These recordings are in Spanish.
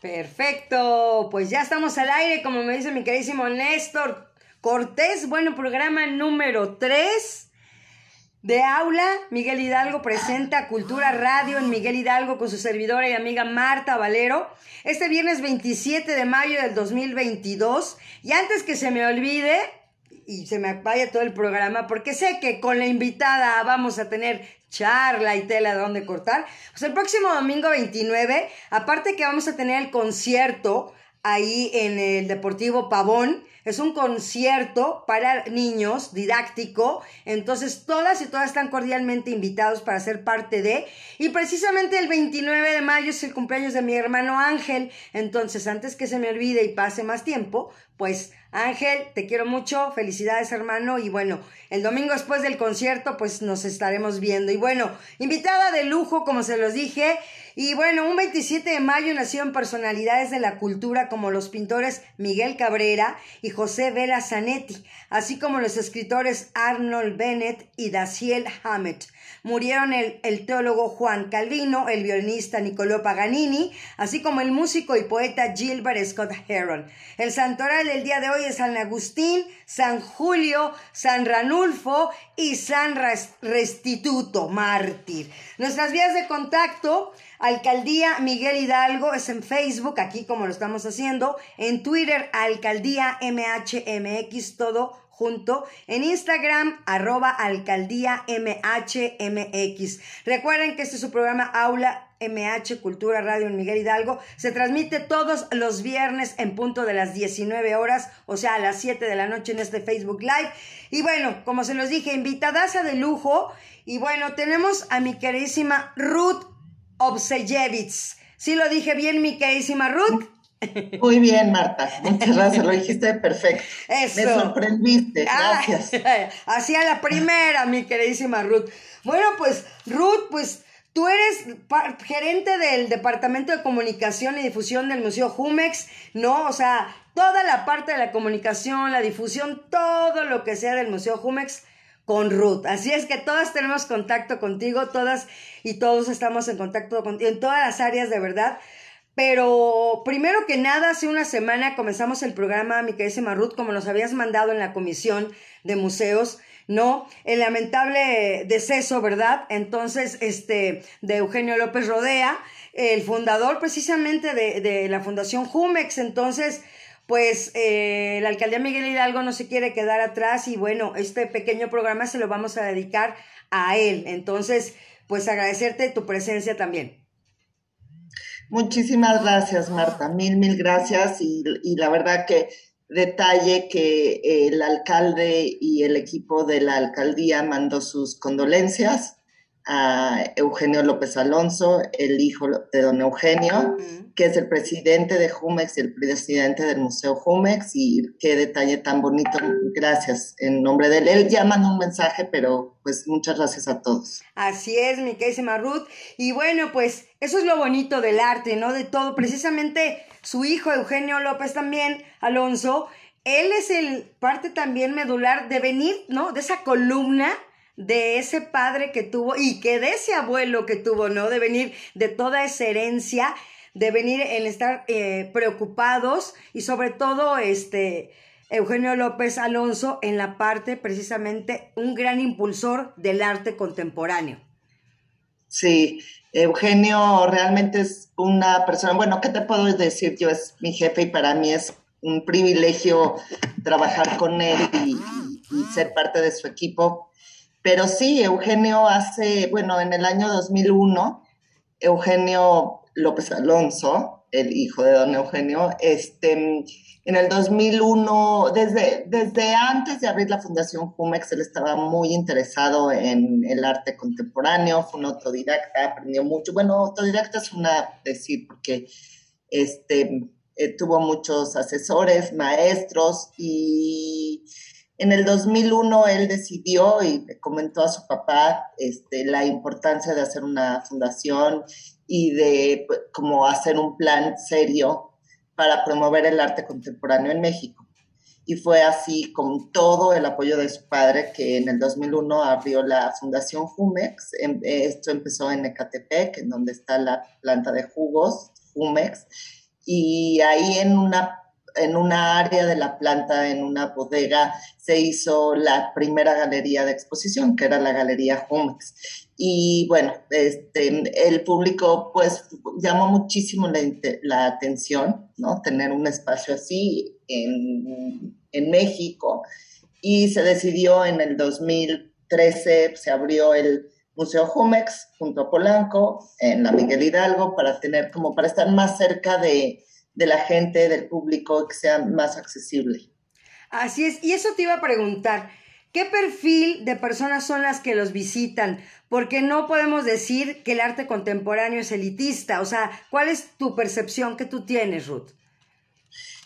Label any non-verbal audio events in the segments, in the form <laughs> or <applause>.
Perfecto, pues ya estamos al aire, como me dice mi queridísimo Néstor Cortés. Bueno, programa número 3 de Aula. Miguel Hidalgo presenta Cultura Radio en Miguel Hidalgo con su servidora y amiga Marta Valero. Este viernes 27 de mayo del 2022. Y antes que se me olvide, y se me vaya todo el programa, porque sé que con la invitada vamos a tener charla y tela de dónde cortar. Pues el próximo domingo 29, aparte que vamos a tener el concierto ahí en el Deportivo Pavón, es un concierto para niños didáctico, entonces todas y todas están cordialmente invitados para ser parte de. Y precisamente el 29 de mayo es el cumpleaños de mi hermano Ángel, entonces antes que se me olvide y pase más tiempo, pues Ángel, te quiero mucho, felicidades hermano y bueno, el domingo después del concierto pues nos estaremos viendo y bueno, invitada de lujo como se los dije y bueno, un 27 de mayo nacieron personalidades de la cultura como los pintores Miguel Cabrera y José Vela Zanetti, así como los escritores Arnold Bennett y Daciel Hammett. Murieron el, el, teólogo Juan Calvino, el violinista Niccolò Paganini, así como el músico y poeta Gilbert Scott Heron. El santoral del día de hoy es San Agustín, San Julio, San Ranulfo y San Restituto, mártir. Nuestras vías de contacto, Alcaldía Miguel Hidalgo, es en Facebook, aquí como lo estamos haciendo, en Twitter, Alcaldía MHMX, todo junto en Instagram, arroba alcaldía MHMX. Recuerden que este es su programa Aula MH Cultura Radio en Miguel Hidalgo. Se transmite todos los viernes en punto de las 19 horas, o sea, a las 7 de la noche en este Facebook Live. Y bueno, como se los dije, invitadaza de lujo. Y bueno, tenemos a mi queridísima Ruth Obseyevitz. ¿Sí lo dije bien, mi queridísima Ruth? Muy bien, Marta. Muchas gracias. Lo dijiste perfecto. <laughs> Eso. Me sorprendiste. Gracias. <laughs> Hacia la primera, mi queridísima Ruth. Bueno, pues, Ruth, pues tú eres gerente del Departamento de Comunicación y Difusión del Museo Jumex, ¿no? O sea, toda la parte de la comunicación, la difusión, todo lo que sea del Museo Jumex con Ruth. Así es que todas tenemos contacto contigo, todas y todos estamos en contacto contigo en todas las áreas de verdad. Pero primero que nada, hace una semana comenzamos el programa, mi querida Ruth, como nos habías mandado en la comisión de museos, ¿no? El lamentable deceso, ¿verdad? Entonces, este, de Eugenio López Rodea, el fundador precisamente de, de la Fundación Jumex. Entonces, pues eh, la alcaldía Miguel Hidalgo no se quiere quedar atrás y bueno, este pequeño programa se lo vamos a dedicar a él. Entonces, pues agradecerte tu presencia también. Muchísimas gracias, Marta. Mil, mil gracias. Y, y, la verdad que detalle que el alcalde y el equipo de la alcaldía mandó sus condolencias a Eugenio López Alonso, el hijo de don Eugenio, que es el presidente de Jumex y el presidente del Museo Jumex, y qué detalle tan bonito. Gracias en nombre de él. Él ya mandó un mensaje, pero pues muchas gracias a todos. Así es, mi querida Ruth. Y bueno, pues eso es lo bonito del arte, ¿no? De todo. Precisamente su hijo Eugenio López también, Alonso, él es el parte también medular de venir, ¿no? De esa columna de ese padre que tuvo y que de ese abuelo que tuvo, ¿no? De venir de toda esa herencia, de venir en estar eh, preocupados y sobre todo este Eugenio López Alonso en la parte precisamente un gran impulsor del arte contemporáneo. Sí, Eugenio realmente es una persona, bueno, ¿qué te puedo decir? Yo es mi jefe y para mí es un privilegio trabajar con él y ser parte de su equipo pero sí, Eugenio hace, bueno, en el año 2001, Eugenio López Alonso, el hijo de don Eugenio, este, en el 2001, desde, desde antes de abrir la Fundación Jumex, él estaba muy interesado en el arte contemporáneo, fue un autodidacta, aprendió mucho. Bueno, autodidacta es una decir, porque este, eh, tuvo muchos asesores, maestros y en el 2001 él decidió y le comentó a su papá este, la importancia de hacer una fundación y de pues, como hacer un plan serio para promover el arte contemporáneo en México. Y fue así con todo el apoyo de su padre que en el 2001 abrió la Fundación Jumex. Em, esto empezó en Ecatepec, en donde está la planta de jugos Jumex y ahí en una en una área de la planta, en una bodega, se hizo la primera galería de exposición, que era la Galería Jumex. Y bueno, este, el público pues llamó muchísimo la, atención, ¿no? Tener un espacio así en, en México. Y se decidió en el 2013, se abrió el Museo Jumex junto a Polanco en la Miguel Hidalgo para tener como para estar más cerca de, de la gente, del público, que sea más accesible. Así es, y eso te iba a preguntar, ¿qué perfil de personas son las que los visitan? Porque no podemos decir que el arte contemporáneo es elitista, o sea, ¿cuál es tu percepción que tú tienes, Ruth?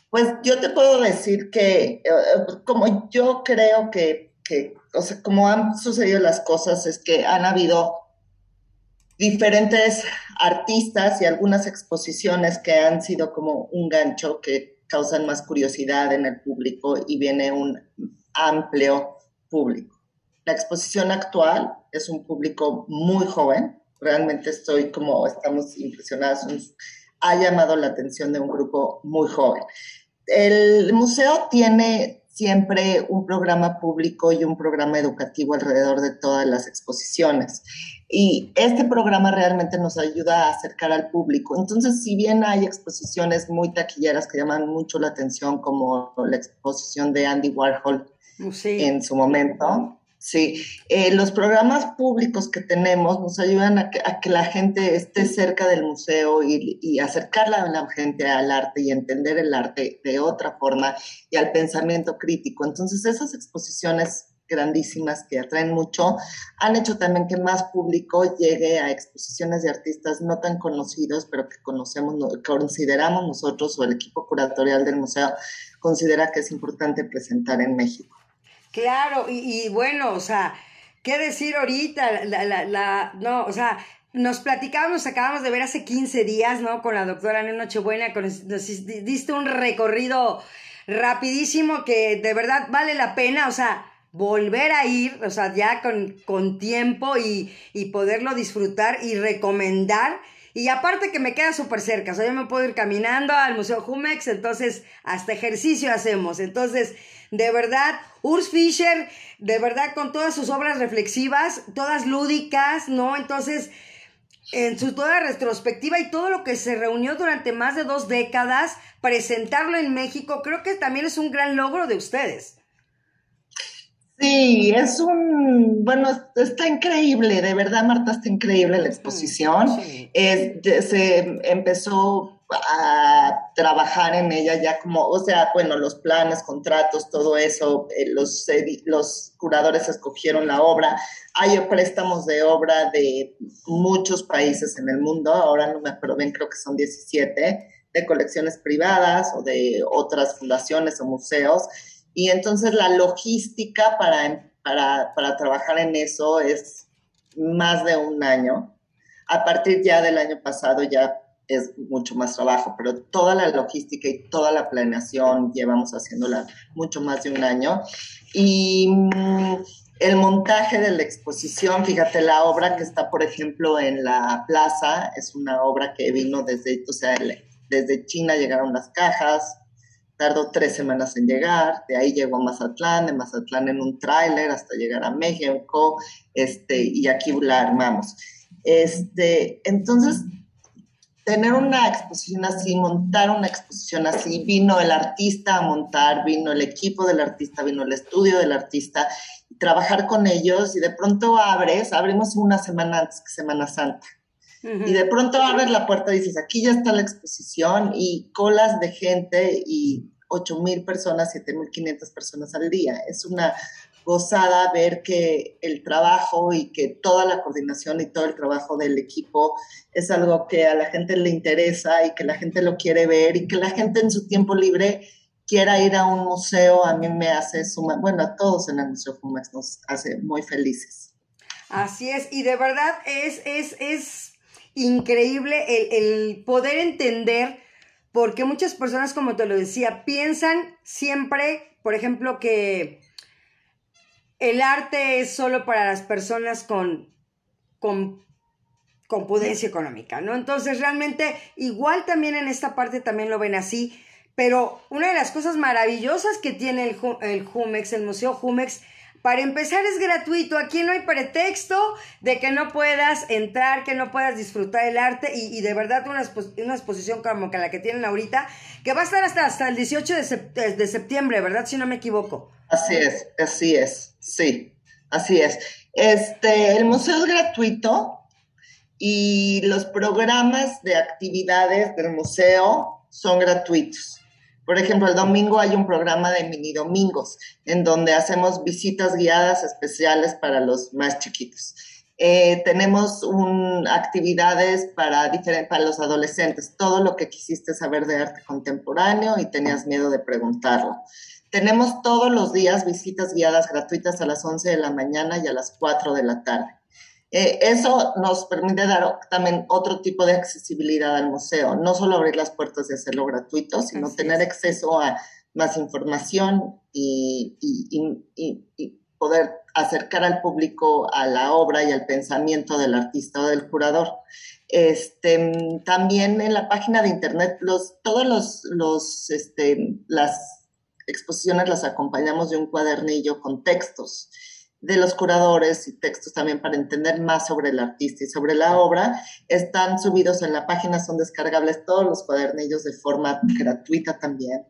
Pues yo te puedo decir que, eh, como yo creo que, que, o sea, como han sucedido las cosas, es que han habido diferentes artistas y algunas exposiciones que han sido como un gancho que causan más curiosidad en el público y viene un amplio público. La exposición actual es un público muy joven, realmente estoy como, estamos impresionados, ha llamado la atención de un grupo muy joven. El museo tiene siempre un programa público y un programa educativo alrededor de todas las exposiciones. Y este programa realmente nos ayuda a acercar al público. Entonces, si bien hay exposiciones muy taquilleras que llaman mucho la atención, como la exposición de Andy Warhol en su momento, Sí, eh, los programas públicos que tenemos nos ayudan a que, la gente esté cerca del museo y, y acercarla a la gente al arte y entender el arte de otra forma y al pensamiento crítico. Entonces, esas exposiciones grandísimas que atraen mucho, han hecho también que más público llegue a exposiciones de artistas no tan conocidos, pero que conocemos, consideramos nosotros o el equipo curatorial del museo considera que es importante presentar en México. Claro, y, bueno, o sea, ¿qué decir ahorita? La, la, la, no, o sea, nos platicábamos, acabamos de ver hace 15 días, ¿no? Con la doctora Nena Nochebuena, con, nos diste un recorrido rapidísimo que de verdad vale la pena, o sea, volver a ir, o sea, ya con, con tiempo y, y poderlo disfrutar y recomendar. Y aparte que me queda súper cerca, o sea, yo me puedo ir caminando al Museo Jumex, entonces hasta ejercicio hacemos. Entonces, de verdad, Urs Fischer, de verdad, con todas sus obras reflexivas, todas lúdicas, ¿no? Entonces, en su toda retrospectiva y todo lo que se reunió durante más de dos décadas, presentarlo en México, creo que también es un gran logro de ustedes. Sí, es un, bueno, está increíble, de verdad, Marta, está increíble la exposición. se empezó a trabajar en ella ya como, o sea, bueno, los planes, contratos, todo eso, eh, los, los curadores escogieron la obra. Hay préstamos de obra de muchos países en el mundo, ahora no me acuerdo bien, creo que son 17, de colecciones privadas o de otras fundaciones o museos. Y entonces la logística para, para, para trabajar en eso es más de un año. A partir ya del año pasado ya es mucho más trabajo, pero toda la logística y toda la planeación llevamos haciéndola mucho más de un año. Y mm, el montaje de la exposición, fíjate, la obra que está, por ejemplo, en la plaza, es una obra que vino desde, o sea, desde China llegaron las cajas, tardó tres semanas en llegar, de ahí llegó a Mazatlán, de Mazatlán en un tráiler hasta llegar a México, este, y aquí la armamos. Este, entonces, tener una exposición así, montar una exposición así, vino el artista a montar, vino el equipo del artista, vino el estudio del artista, trabajar con ellos y de pronto abres, abrimos una semana antes Semana Santa. Y de pronto abres la puerta y dices, aquí ya está la exposición y colas de gente y 8 mil personas, 7 mil 500 personas al día. Es una gozada ver que el trabajo y que toda la coordinación y todo el trabajo del equipo es algo que a la gente le interesa y que la gente lo quiere ver y que la gente en su tiempo libre quiera ir a un museo, a mí me hace suma, bueno, a todos en el Museo Fumax nos hace muy felices. Así es, y de verdad es, es, es increíble el, poder entender porque muchas personas, como te lo decía, piensan siempre, por ejemplo, que el arte es solo para las personas con, con con pudencia económica, ¿no? Entonces, realmente, igual también en esta parte también lo ven así, pero una de las cosas maravillosas que tiene el, el Jumex, el Museo Jumex, para empezar es gratuito, aquí no hay pretexto de que no puedas entrar, que no puedas disfrutar el arte y, de verdad una, una, exposición como que la que tienen ahorita, que va a estar hasta, hasta el 18 de, de septiembre, ¿verdad? Si no me equivoco. Así es, así es, sí, así es. Este, el museo es gratuito y los programas de actividades del museo son gratuitos. Por ejemplo, el domingo hay un programa de mini domingos en donde hacemos visitas guiadas especiales para los más chiquitos. Eh, tenemos actividades para, para los adolescentes, todo lo que quisiste saber de arte contemporáneo y tenías miedo de preguntarlo. Tenemos todos los días visitas guiadas gratuitas a las 11 de la mañana y a las 4 de la tarde. Eh, eso nos permite dar también otro tipo de accesibilidad al museo, no solo abrir las puertas y hacerlo gratuito, sino tener acceso a más información y, poder acercar al público a la obra y al pensamiento del artista o del curador. Este, también en la página de internet, los, todos los, los este, las exposiciones las acompañamos de un cuadernillo con textos de los curadores y textos también para entender más sobre el artista y sobre la obra, están subidos en la página, son descargables todos los cuadernillos de forma gratuita también.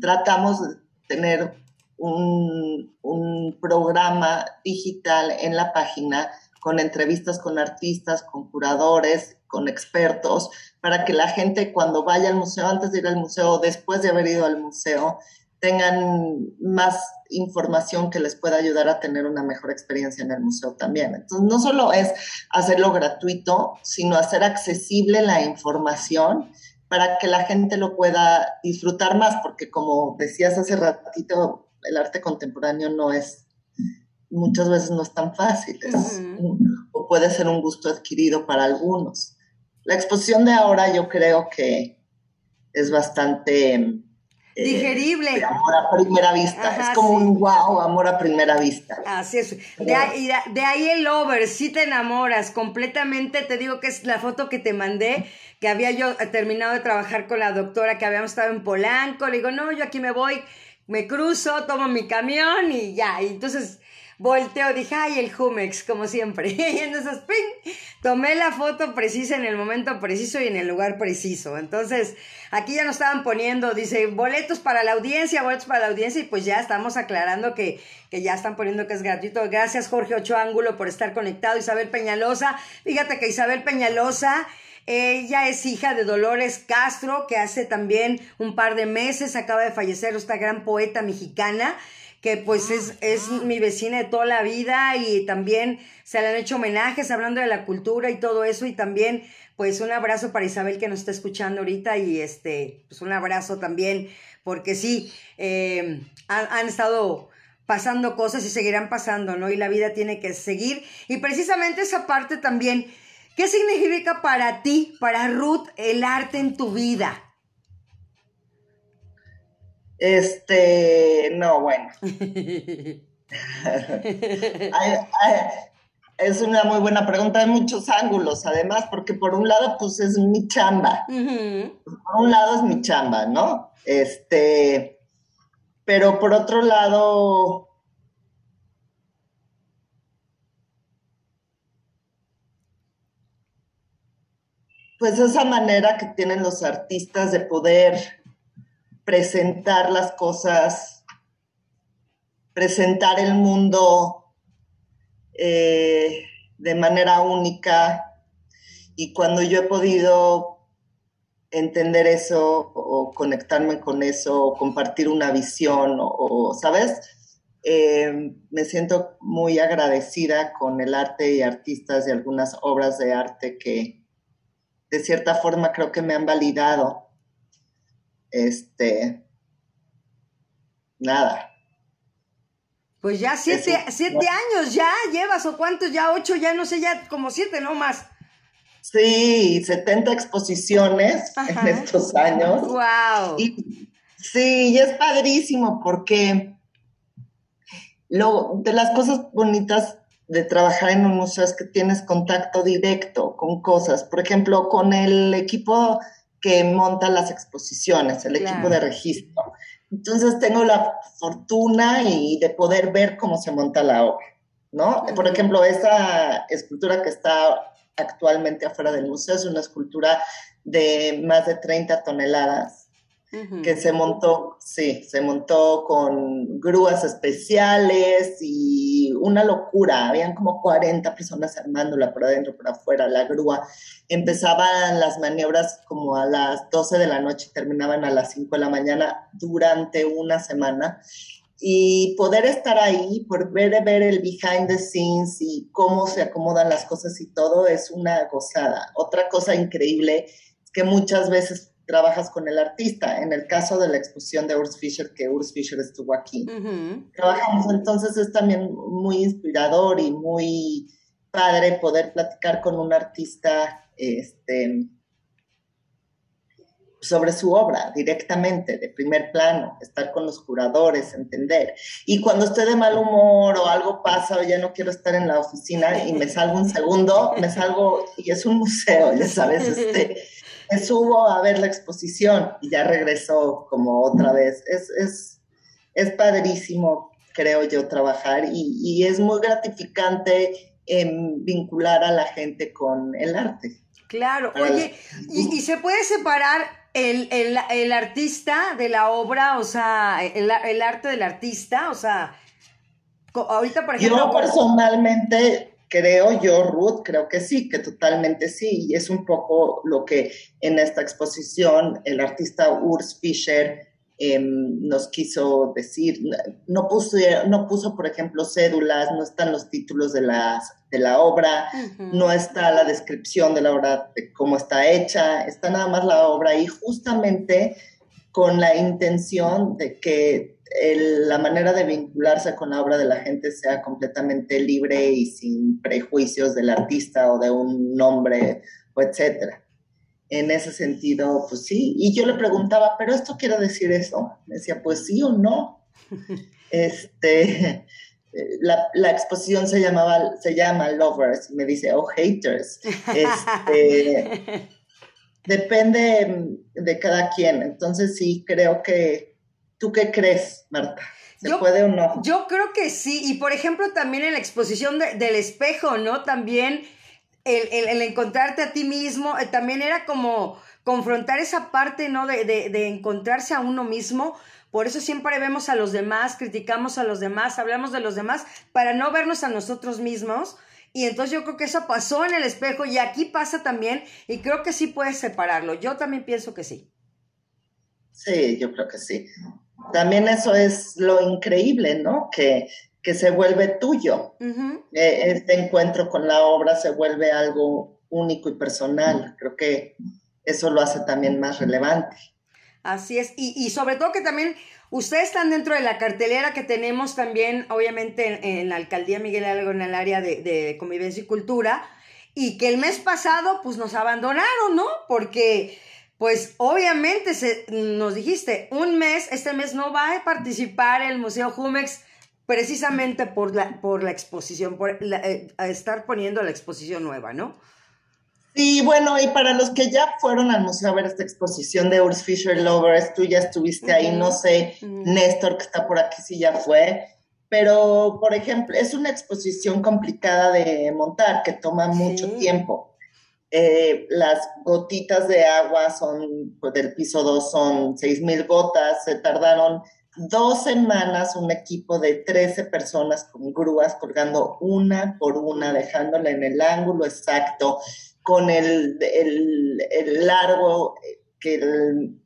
Tratamos de tener un, un programa digital en la página con entrevistas con artistas, con curadores, con expertos, para que la gente cuando vaya al museo, antes de ir al museo, después de haber ido al museo, tengan más información que les pueda ayudar a tener una mejor experiencia en el museo también. Entonces, no solo es hacerlo gratuito, sino hacer accesible la información para que la gente lo pueda disfrutar más, porque como decías hace ratito, el arte contemporáneo no es, muchas veces no es tan fácil, o puede ser un gusto adquirido para algunos. La exposición de ahora yo creo que es bastante eh, Digerible. amor a primera vista. es como un wow, amor a primera vista. Así es. De ahí, de ahí, el over, si te enamoras completamente. Te digo que es la foto que te mandé, que había yo terminado de trabajar con la doctora, que habíamos estado en Polanco. Le digo, no, yo aquí me voy, me cruzo, tomo mi camión y ya. Y entonces volteo, dije, ay, el Jumex, como siempre. <laughs> y entonces, ¡ping! tomé la foto precisa en el momento preciso y en el lugar preciso. Entonces, aquí ya nos estaban poniendo, dice, boletos para la audiencia, boletos para la audiencia, y pues ya estamos aclarando que, que ya están poniendo que es gratuito. Gracias, Jorge Ocho Ángulo, por estar conectado. Isabel Peñalosa, fíjate que Isabel Peñalosa. Ella es hija de Dolores Castro, que hace también un par de meses acaba de fallecer esta gran poeta mexicana que pues es, es mi vecina de toda la vida y también se le han hecho homenajes hablando de la cultura y todo eso y también pues un abrazo para Isabel que nos está escuchando ahorita y este pues un abrazo también porque sí eh, han, han estado pasando cosas y seguirán pasando, ¿no? Y la vida tiene que seguir y precisamente esa parte también ¿Qué significa para ti, para Ruth, el arte en tu vida? Este, no, bueno. <laughs> es una muy buena pregunta, hay muchos ángulos, además, porque por un lado, pues es mi chamba. Por un lado es mi chamba, ¿no? Este, pero por otro lado, pues esa manera que tienen los artistas de poder presentar las cosas, presentar el mundo eh, de manera única. Y cuando yo he podido entender eso o conectarme con eso o compartir una visión o, ¿sabes? Eh, me siento muy agradecida con el arte y artistas de algunas obras de arte que de cierta forma creo que me han validado este, nada. Pues ya siete, siete años ya llevas, o cuántos, ya ocho, ya no sé, ya como siete, no más. Sí, 70 exposiciones en estos años. Wow. sí, y es padrísimo porque lo, de las cosas bonitas de trabajar en un museo es que tienes contacto directo con cosas, por ejemplo, con el equipo que monta las exposiciones, el equipo de registro. Entonces tengo la fortuna y de poder ver cómo se monta la obra, ¿no? Por ejemplo, esa escultura que está actualmente afuera del museo es una escultura de más de 30 toneladas que se montó, sí, se montó con grúas especiales y una locura. Habían como 40 personas armándola por adentro, por afuera, la grúa. Empezaban las maniobras como a las 12 de la noche y terminaban a las 5 de la mañana durante una semana. Y poder estar ahí, por ver, el behind the scenes y cómo se acomodan las cosas y todo, es una gozada. Otra cosa increíble que muchas veces trabajas con el artista. En el caso de la exposición de Urs Fischer, que Urs Fischer estuvo aquí, trabajamos. Entonces es también muy inspirador y muy padre poder platicar con un artista este, sobre su obra directamente, de primer plano, estar con los curadores, entender. Y cuando estoy de mal humor o algo pasa o ya no quiero estar en la oficina y me salgo un segundo, me salgo y es un museo, ya sabes, este me subo a ver la exposición y ya regresó como otra vez. Es, es, es padrísimo, creo yo, trabajar y, y es muy gratificante em, vincular a la gente con el arte. Claro, oye, ¿y, se puede separar el, el, el, artista de la obra, o sea, el, el arte del artista? O sea, ahorita, por ejemplo... Yo personalmente Creo yo, Ruth, creo que sí, que totalmente sí. Y es un poco lo que en esta exposición el artista Urs Fischer em, nos quiso decir. No puso, no puso, por ejemplo, cédulas, no están los títulos de, las, de la obra, no está la descripción de la obra, de cómo está hecha, está nada más la obra y justamente con la intención de que la manera de vincularse con la obra de la gente sea completamente libre y sin prejuicios del artista o de un nombre o etcétera. En ese sentido, pues sí. Y yo le preguntaba, ¿pero esto quiere decir eso? Me decía, pues sí o no. <laughs> este, la, la, exposición se llamaba, se llama Lovers, y me dice, oh, haters. Este, <laughs> depende de cada quien. Entonces sí, creo que ¿Tú qué crees, Marta? ¿Se puede o no? Yo creo que sí. Y por ejemplo, también en la exposición del espejo, ¿no? También el, encontrarte a ti mismo, eh, también era como confrontar esa parte, ¿no? De, de, encontrarse a uno mismo. Por eso siempre vemos a los demás, criticamos a los demás, hablamos de los demás, para no vernos a nosotros mismos. Y entonces yo creo que eso pasó en el espejo y aquí pasa también y creo que sí puedes separarlo. Yo también pienso que sí. Sí, yo creo que sí también eso es lo increíble, ¿no? Que, que se vuelve tuyo. Eh, este encuentro con la obra se vuelve algo único y personal. Creo que eso lo hace también más relevante. Así es, y, sobre todo que también ustedes están dentro de la cartelera que tenemos también, obviamente, en, la alcaldía Miguel Algo, en el área de, de, convivencia y cultura, y que el mes pasado, pues nos abandonaron, ¿no? Porque pues obviamente se, nos dijiste, un mes, este mes no va a participar el Museo Jumex precisamente por la, por la exposición, por eh, estar poniendo la exposición nueva, ¿no? Sí, bueno, y para los que ya fueron al museo a ver esta exposición de Urs Fisher Lovers, tú ya estuviste ahí, no sé, Néstor que está por aquí si ya fue, pero por ejemplo, es una exposición complicada de montar, que toma mucho tiempo. Eh, las gotitas de agua son, pues, del piso 2 son 6.000 gotas, se tardaron dos semanas un equipo de 13 personas con grúas colgando una por una, dejándola en el ángulo exacto, con el, el, largo que el,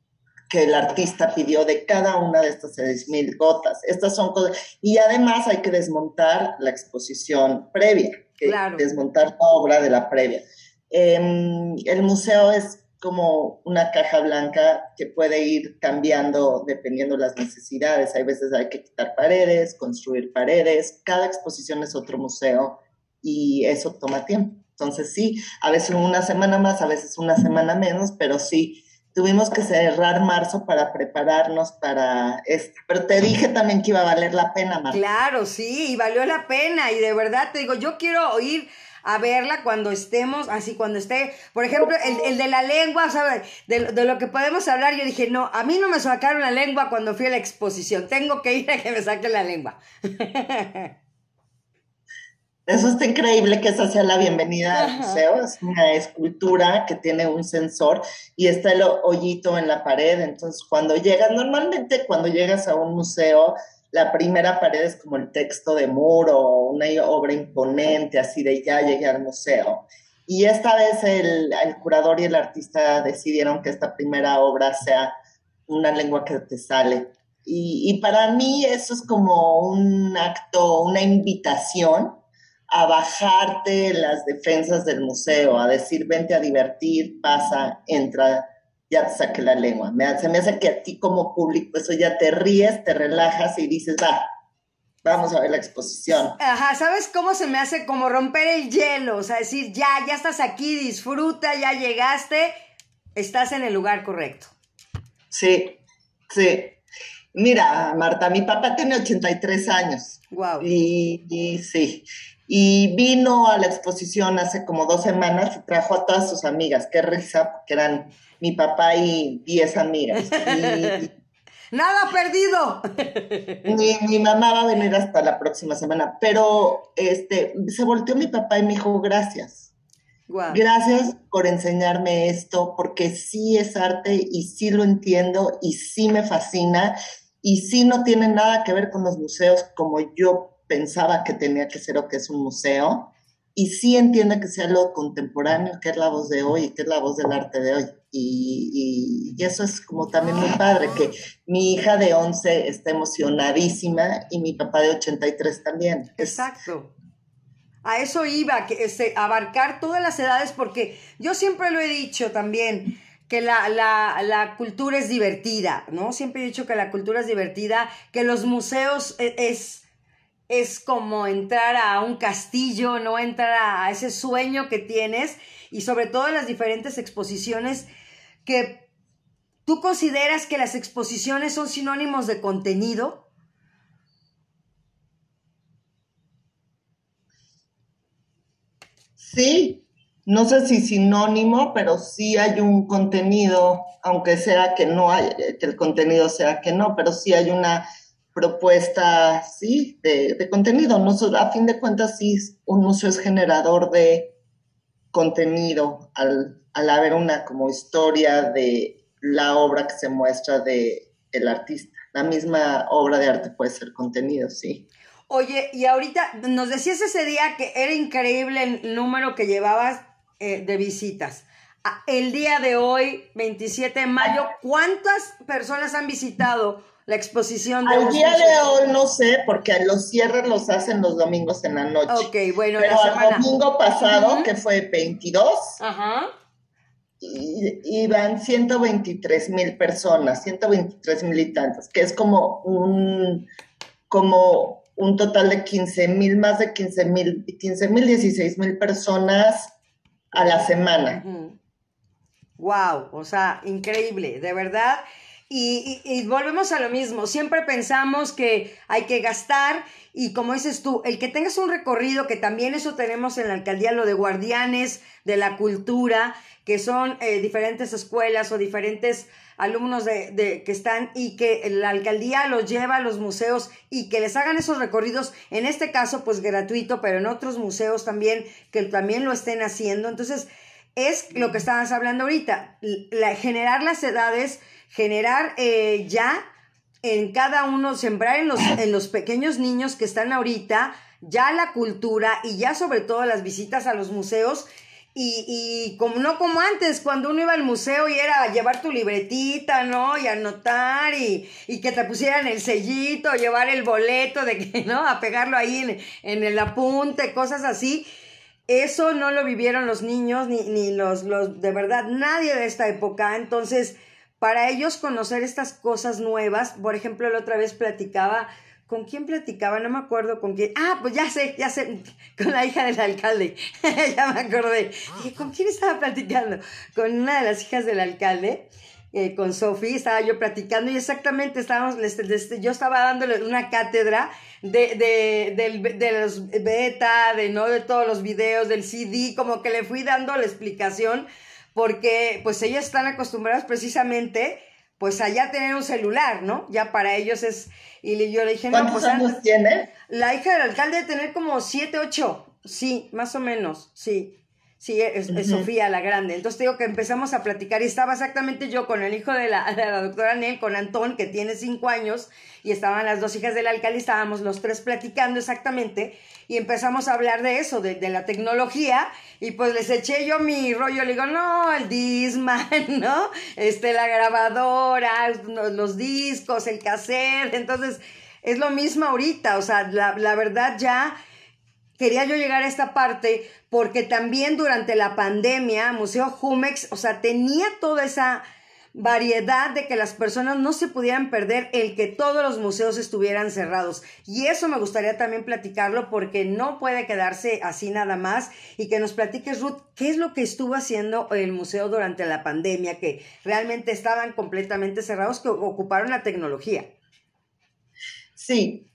que el artista pidió de cada una de estas 6.000 gotas. Estas son cosas. Y además hay que desmontar la exposición previa, que desmontar la obra de la previa. Em, el museo es como una caja blanca que puede ir cambiando dependiendo las necesidades. Hay veces hay que quitar paredes, construir paredes. Cada exposición es otro museo y eso toma tiempo. Entonces sí, a veces una semana más, a veces una semana menos, pero sí, tuvimos que cerrar marzo para prepararnos para esto. Pero te dije también que iba a valer la pena, Marta. Claro, sí, y valió la pena. Y de verdad te digo, yo quiero oír a verla cuando estemos, así cuando esté, por ejemplo, el, de la lengua, ¿sabes? De, de, lo que podemos hablar, yo dije, no, a mí no me sacaron la lengua cuando fui a la exposición, tengo que ir a que me saquen la lengua. <laughs> Eso está increíble que esa sea la bienvenida al museo. Es una escultura que tiene un sensor y está el hoyito en la pared. Entonces, cuando llegas, normalmente cuando llegas a un museo, la primera pared es como el texto de muro, una obra imponente, así de ya llegué al museo. Y esta vez el, el curador y el artista decidieron que esta primera obra sea una lengua que te sale. Y, y para mí eso es como un acto, una invitación a bajarte las defensas del museo, a decir, vente a divertir, pasa, entra, ya te saqué la lengua. Me, se me hace que a ti como público eso ya te ríes, te relajas y dices, va, vamos a ver la exposición. Ajá, ¿sabes cómo se me hace? Como romper el hielo, o sea, decir, ya, ya estás aquí, disfruta, ya llegaste, estás en el lugar correcto. Sí, sí. Mira, Marta, mi papá tiene 83 años. Wow. Y, y sí, y vino a la exposición hace como dos semanas y trajo a todas sus amigas. Qué risa, porque eran mi papá y diez amigas. <laughs> Nada perdido. Mi, mi, mamá va a venir hasta la próxima semana, pero este, se volteó mi papá y me dijo gracias. Gracias por enseñarme esto, porque sí es arte y sí lo entiendo y sí me fascina y sí no tiene nada que ver con los museos como yo pensaba que tenía que ser o que es un museo, y sí entiende que sea lo contemporáneo, que es la voz de hoy, que es la voz del arte de hoy. Y, eso es como también muy padre, que mi hija de 11 está emocionadísima y mi papá de 83 también. Exacto. A eso iba, que este, abarcar todas las edades, porque yo siempre lo he dicho también, que la, la, la, cultura es divertida, ¿no? Siempre he dicho que la cultura es divertida, que los museos e, es es como entrar a un castillo, no entrar a, ese sueño que tienes y sobre todo las diferentes exposiciones que tú consideras que las exposiciones son sinónimos de contenido. Sí, no sé si sinónimo, pero sí hay un contenido, aunque sea que no hay, que el contenido sea que no, pero sí hay una propuesta, sí, de, contenido. No, a fin de cuentas, sí, un museo es generador de contenido al, haber una como historia de la obra que se muestra de el artista. La misma obra de arte puede ser contenido, sí. Oye, y ahorita nos decías ese día que era increíble el número que llevabas eh, de visitas. El día de hoy, 27 de mayo, ¿cuántas personas han visitado la exposición de Al día de hoy no sé, porque los cierres los hacen los domingos en la noche. Ok, bueno, Pero el domingo pasado, que fue 22, Ajá. iban 123 mil personas, 123 mil y tantos, que es como un, como un total de 15 mil, más de 15 mil, 15 mil, 16 mil personas a la semana. Wow, o sea, increíble, de verdad. Y, volvemos a lo mismo, siempre pensamos que hay que gastar y como dices tú, el que tengas un recorrido, que también eso tenemos en la alcaldía, lo de guardianes de la cultura, que son eh, diferentes escuelas o diferentes alumnos de, que están y que la alcaldía los lleva a los museos y que les hagan esos recorridos, en este caso pues gratuito, pero en otros museos también, que también lo estén haciendo. Entonces, es lo que estabas hablando ahorita, la, generar las edades generar eh, ya en cada uno, sembrar en los, en los pequeños niños que están ahorita ya la cultura y ya sobre todo las visitas a los museos y, y, como no como antes, cuando uno iba al museo y era llevar tu libretita, ¿no? Y anotar y, y que te pusieran el sellito, llevar el boleto de que, ¿no? A pegarlo ahí en, en, el apunte, cosas así. Eso no lo vivieron los niños, ni, ni los, los, de verdad, nadie de esta época. Entonces, para ellos conocer estas cosas nuevas. Por ejemplo, la otra vez platicaba, ¿con quién platicaba? No me acuerdo con quién. Ah, pues ya sé, ya sé, <laughs> con la hija del alcalde. <laughs> ya me acordé. ¿con quién estaba platicando? Con una de las hijas del alcalde. eh, con Sofi, estaba yo platicando y exactamente estábamos, yo estaba dándole una cátedra de, de, de, los beta, de no de todos los videos, del CD, como que le fui dando la explicación, porque pues ellos están acostumbrados precisamente pues allá tener un celular, ¿no? Ya para ellos es... Y yo le dije, no, pues... años tiene? La hija del alcalde debe tener como siete, ocho, sí, más o menos, sí. Sí, es, Sofía la grande. Entonces digo que empezamos a platicar y estaba exactamente yo con el hijo de la, de la doctora Nel, con Antón, que tiene cinco años, y estaban las dos hijas del alcalde, y estábamos los tres platicando exactamente, y empezamos a hablar de eso, de, de, la tecnología, y pues les eché yo mi rollo, le digo, no, el Disman, <laughs> ¿no? Este, la grabadora, los discos, el cassette, entonces es lo mismo ahorita, o sea, la, la verdad ya quería yo llegar a esta parte porque también durante la pandemia Museo Jumex, o sea, tenía toda esa variedad de que las personas no se pudieran perder el que todos los museos estuvieran cerrados. Y eso me gustaría también platicarlo porque no puede quedarse así nada más y que nos platiques, Ruth, qué es lo que estuvo haciendo el museo durante la pandemia, que realmente estaban completamente cerrados, que ocuparon la tecnología. Sí,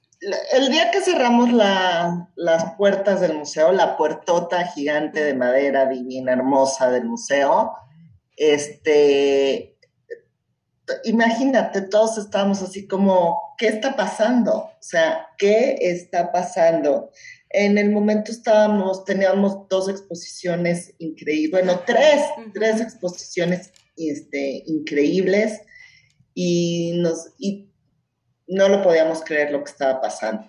el día que cerramos las puertas del museo, la puertota gigante de madera divina, hermosa del museo, este, imagínate, todos estábamos así como, ¿qué está pasando? O sea, ¿qué está pasando? En el momento estábamos, teníamos dos exposiciones increíbles, bueno, tres, tres exposiciones este, increíbles y nos, y no lo podíamos creer lo que estaba pasando.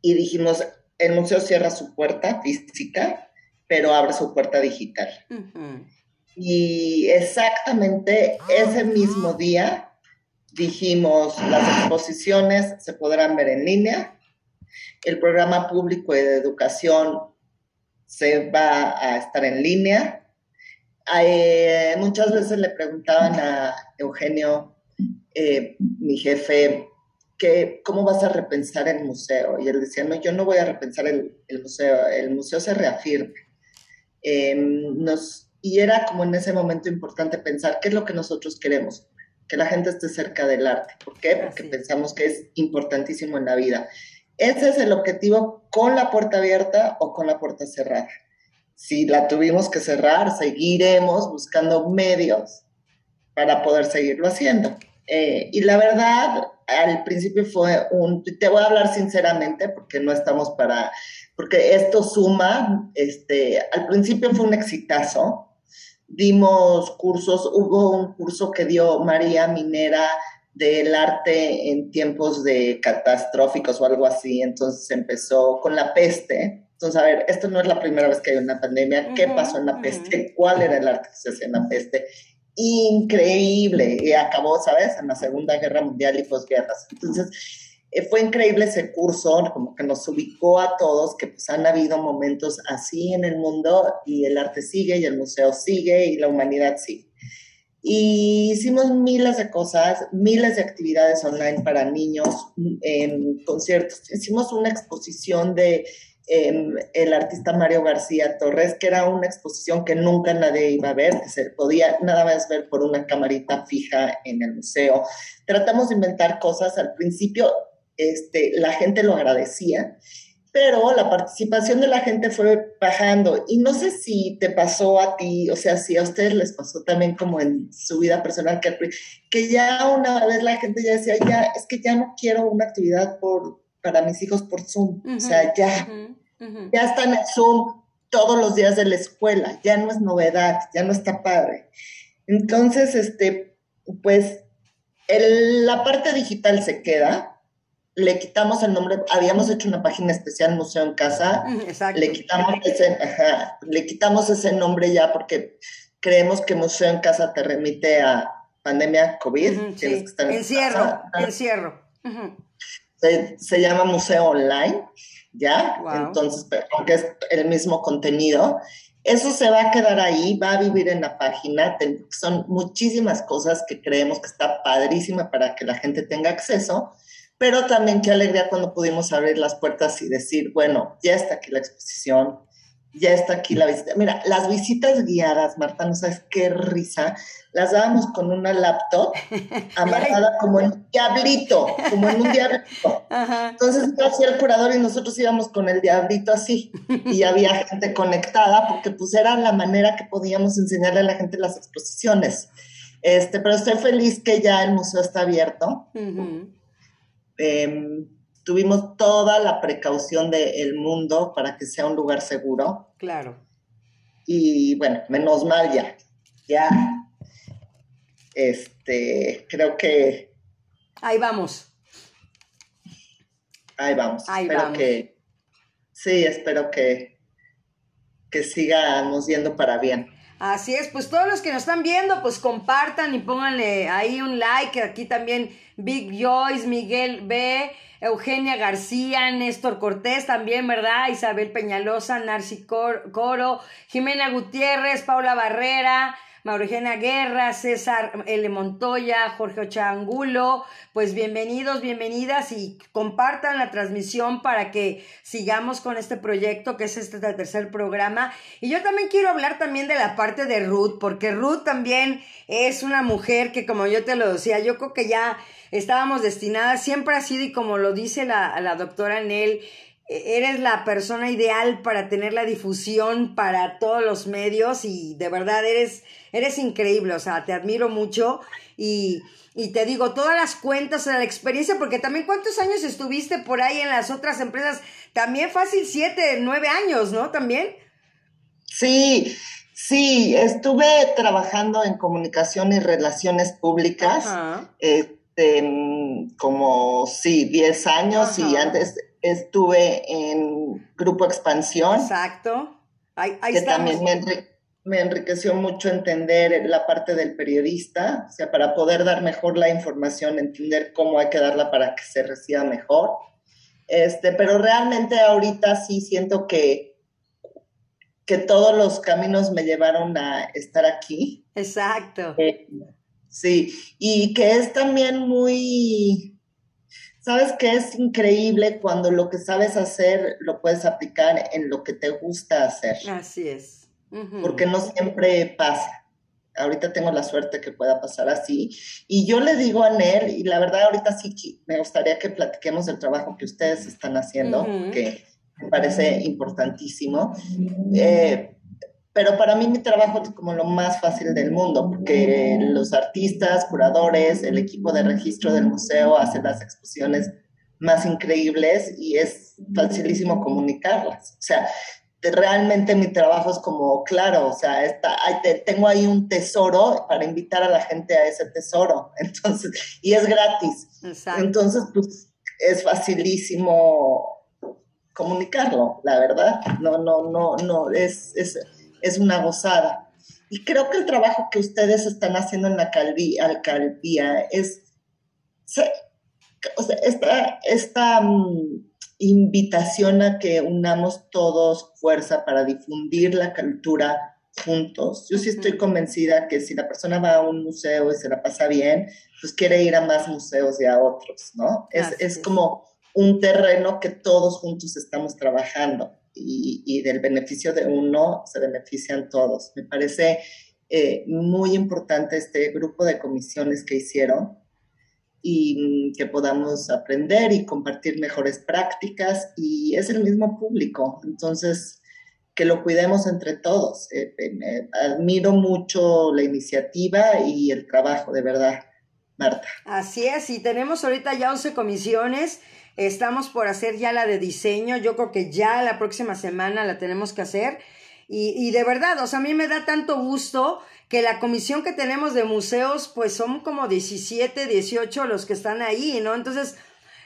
Y dijimos, el museo cierra su puerta física, pero abre su puerta digital. Y exactamente ese mismo día dijimos, las exposiciones se podrán ver en línea, el programa público de educación se va a estar en línea. Eh, muchas veces le preguntaban a Eugenio eh, mi jefe, que, ¿cómo vas a repensar el museo? Y él decía, no, yo no voy a repensar el, museo, el museo se reafirma. Em, nos, y era como en ese momento importante pensar qué es lo que nosotros queremos, que la gente esté cerca del arte. ¿Por qué? Porque pensamos que es importantísimo en la vida. Ese es el objetivo con la puerta abierta o con la puerta cerrada. Si la tuvimos que cerrar, seguiremos buscando medios para poder seguirlo haciendo. Eh, y la verdad, al principio fue un, te voy a hablar sinceramente porque no estamos para, porque esto suma, este, al principio fue un exitazo. Dimos cursos, hubo un curso que dio María Minera del arte en tiempos de catastróficos o algo así, entonces empezó con la peste. Entonces, a ver, esto no es la primera vez que hay una pandemia. ¿Qué pasó en la peste? ¿Cuál era el arte que se hacía en la peste? increíble y acabó, ¿sabes?, en la Segunda Guerra Mundial y posguerras. Entonces, eh, fue increíble ese curso, como que nos ubicó a todos, que pues han habido momentos así en el mundo y el arte sigue y el museo sigue y la humanidad sigue. Y hicimos miles de cosas, miles de actividades online para niños, en conciertos. Hicimos una exposición de Em, el artista Mario García Torres, que era una exposición que nunca nadie iba a ver, que se podía nada más ver por una camarita fija en el museo. Tratamos de inventar cosas, al principio este, la gente lo agradecía, pero la participación de la gente fue bajando. Y no sé si te pasó a ti, o sea, si a ustedes les pasó también como en su vida personal, que, que ya una vez la gente ya decía, ya, es que ya no quiero una actividad por para mis hijos por Zoom. O sea, ya, ya están en Zoom todos los días de la escuela, ya no es novedad, ya no está padre. Entonces, este, pues, la parte digital se queda, le quitamos el nombre, habíamos hecho una página especial Museo en Casa, le quitamos ese, le quitamos ese nombre ya porque creemos que Museo en Casa te remite a pandemia COVID, encierro, encierro. Se, llama Museo Online, ¿ya? Entonces, aunque es el mismo contenido, eso se va a quedar ahí, va a vivir en la página. son muchísimas cosas que creemos que está padrísima para que la gente tenga acceso, pero también qué alegría cuando pudimos abrir las puertas y decir, bueno, ya está aquí la exposición, ya está aquí la visita. Mira, las visitas guiadas, Marta, no sabes qué risa, las dábamos con una laptop <laughs> amarrada como en un diablito, como en un diablito. Entonces yo hacía el curador y nosotros íbamos con el diablito así y <laughs> había gente conectada porque pues era la manera que podíamos enseñarle a la gente las exposiciones. Este, pero estoy feliz que ya el museo está abierto tuvimos toda la precaución del mundo para que sea un lugar seguro. Claro. Y bueno, menos mal ya. Ya. Este, creo que. Ahí vamos. Ahí vamos. Ahí espero vamos. que. Sí, espero que, que sigamos yendo para bien. Así es, pues todos los que nos están viendo, pues compartan y pónganle ahí un like. Aquí también Big Joyce, Miguel B. Eugenia García, Néstor Cortés también, ¿verdad? Isabel Peñalosa, Narci Coro, Jimena Gutiérrez, Paula Barrera, Maurigena Guerra, César L. Montoya, Jorge Ochangulo, pues bienvenidos, bienvenidas y compartan la transmisión para que sigamos con este proyecto que es este tercer programa. Y yo también quiero hablar también de la parte de Ruth, porque Ruth también es una mujer que como yo te lo decía, yo creo que ya estábamos destinadas, siempre ha sido y como lo dice la, la doctora Nel, eres la persona ideal para tener la difusión para todos los medios y de verdad eres, eres increíble, o sea, te admiro mucho y, y te digo, todas las cuentas, o la experiencia, porque también cuántos años estuviste por ahí en las otras empresas, también fácil siete, nueve años, ¿no? También. Sí, sí, estuve trabajando en comunicación y relaciones públicas. Eh, este, como, sí, 10 años y antes estuve en Grupo Expansión. Exacto. Ahí, que también me, enriqueció mucho entender la parte del periodista, o sea, para poder dar mejor la información, entender cómo hay que darla para que se reciba mejor. Este, pero realmente ahorita sí siento que, que todos los caminos me llevaron a estar aquí. Exacto. Eh, Sí, y que es también muy, sabes que es increíble cuando lo que sabes hacer lo puedes aplicar en lo que te gusta hacer. Así es. Porque no siempre pasa. Ahorita tengo la suerte que pueda pasar así. Y yo le digo a Nel, y la verdad ahorita sí me gustaría que platiquemos del trabajo que ustedes están haciendo, que me parece importantísimo. Eh, pero para mí mi trabajo es como lo más fácil del mundo, porque los artistas, curadores, el equipo de registro del museo hacen las exposiciones más increíbles y es facilísimo comunicarlas. O sea, realmente mi trabajo es como, claro, o sea, está, tengo ahí un tesoro para invitar a la gente a ese tesoro, <laughs> entonces, y es gratis. Entonces, pues, es facilísimo comunicarlo, la verdad. No, no, no, no, es, es es una gozada. Y creo que el trabajo que ustedes están haciendo en la alcaldía es, o sea, esta, esta mm, invitación a que unamos todos fuerza para difundir la cultura juntos. Yo sí estoy convencida que si la persona va a un museo y se la pasa bien, pues quiere ir a más museos y a otros, ¿no? Es, es como un terreno que todos juntos estamos trabajando y, del beneficio de uno se benefician todos. Me parece eh, muy importante este grupo de comisiones que hicieron y mm, que podamos aprender y compartir mejores prácticas y es el mismo público, entonces que lo cuidemos entre todos. Eh, eh, admiro mucho la iniciativa y el trabajo, de verdad, Marta. Así es, y tenemos ahorita ya 11 comisiones Estamos por hacer ya la de diseño. Yo creo que ya la próxima semana la tenemos que hacer. Y, y de verdad, o sea, a mí me da tanto gusto que la comisión que tenemos de museos, pues son como 17, 18 los que están ahí, ¿no? Entonces,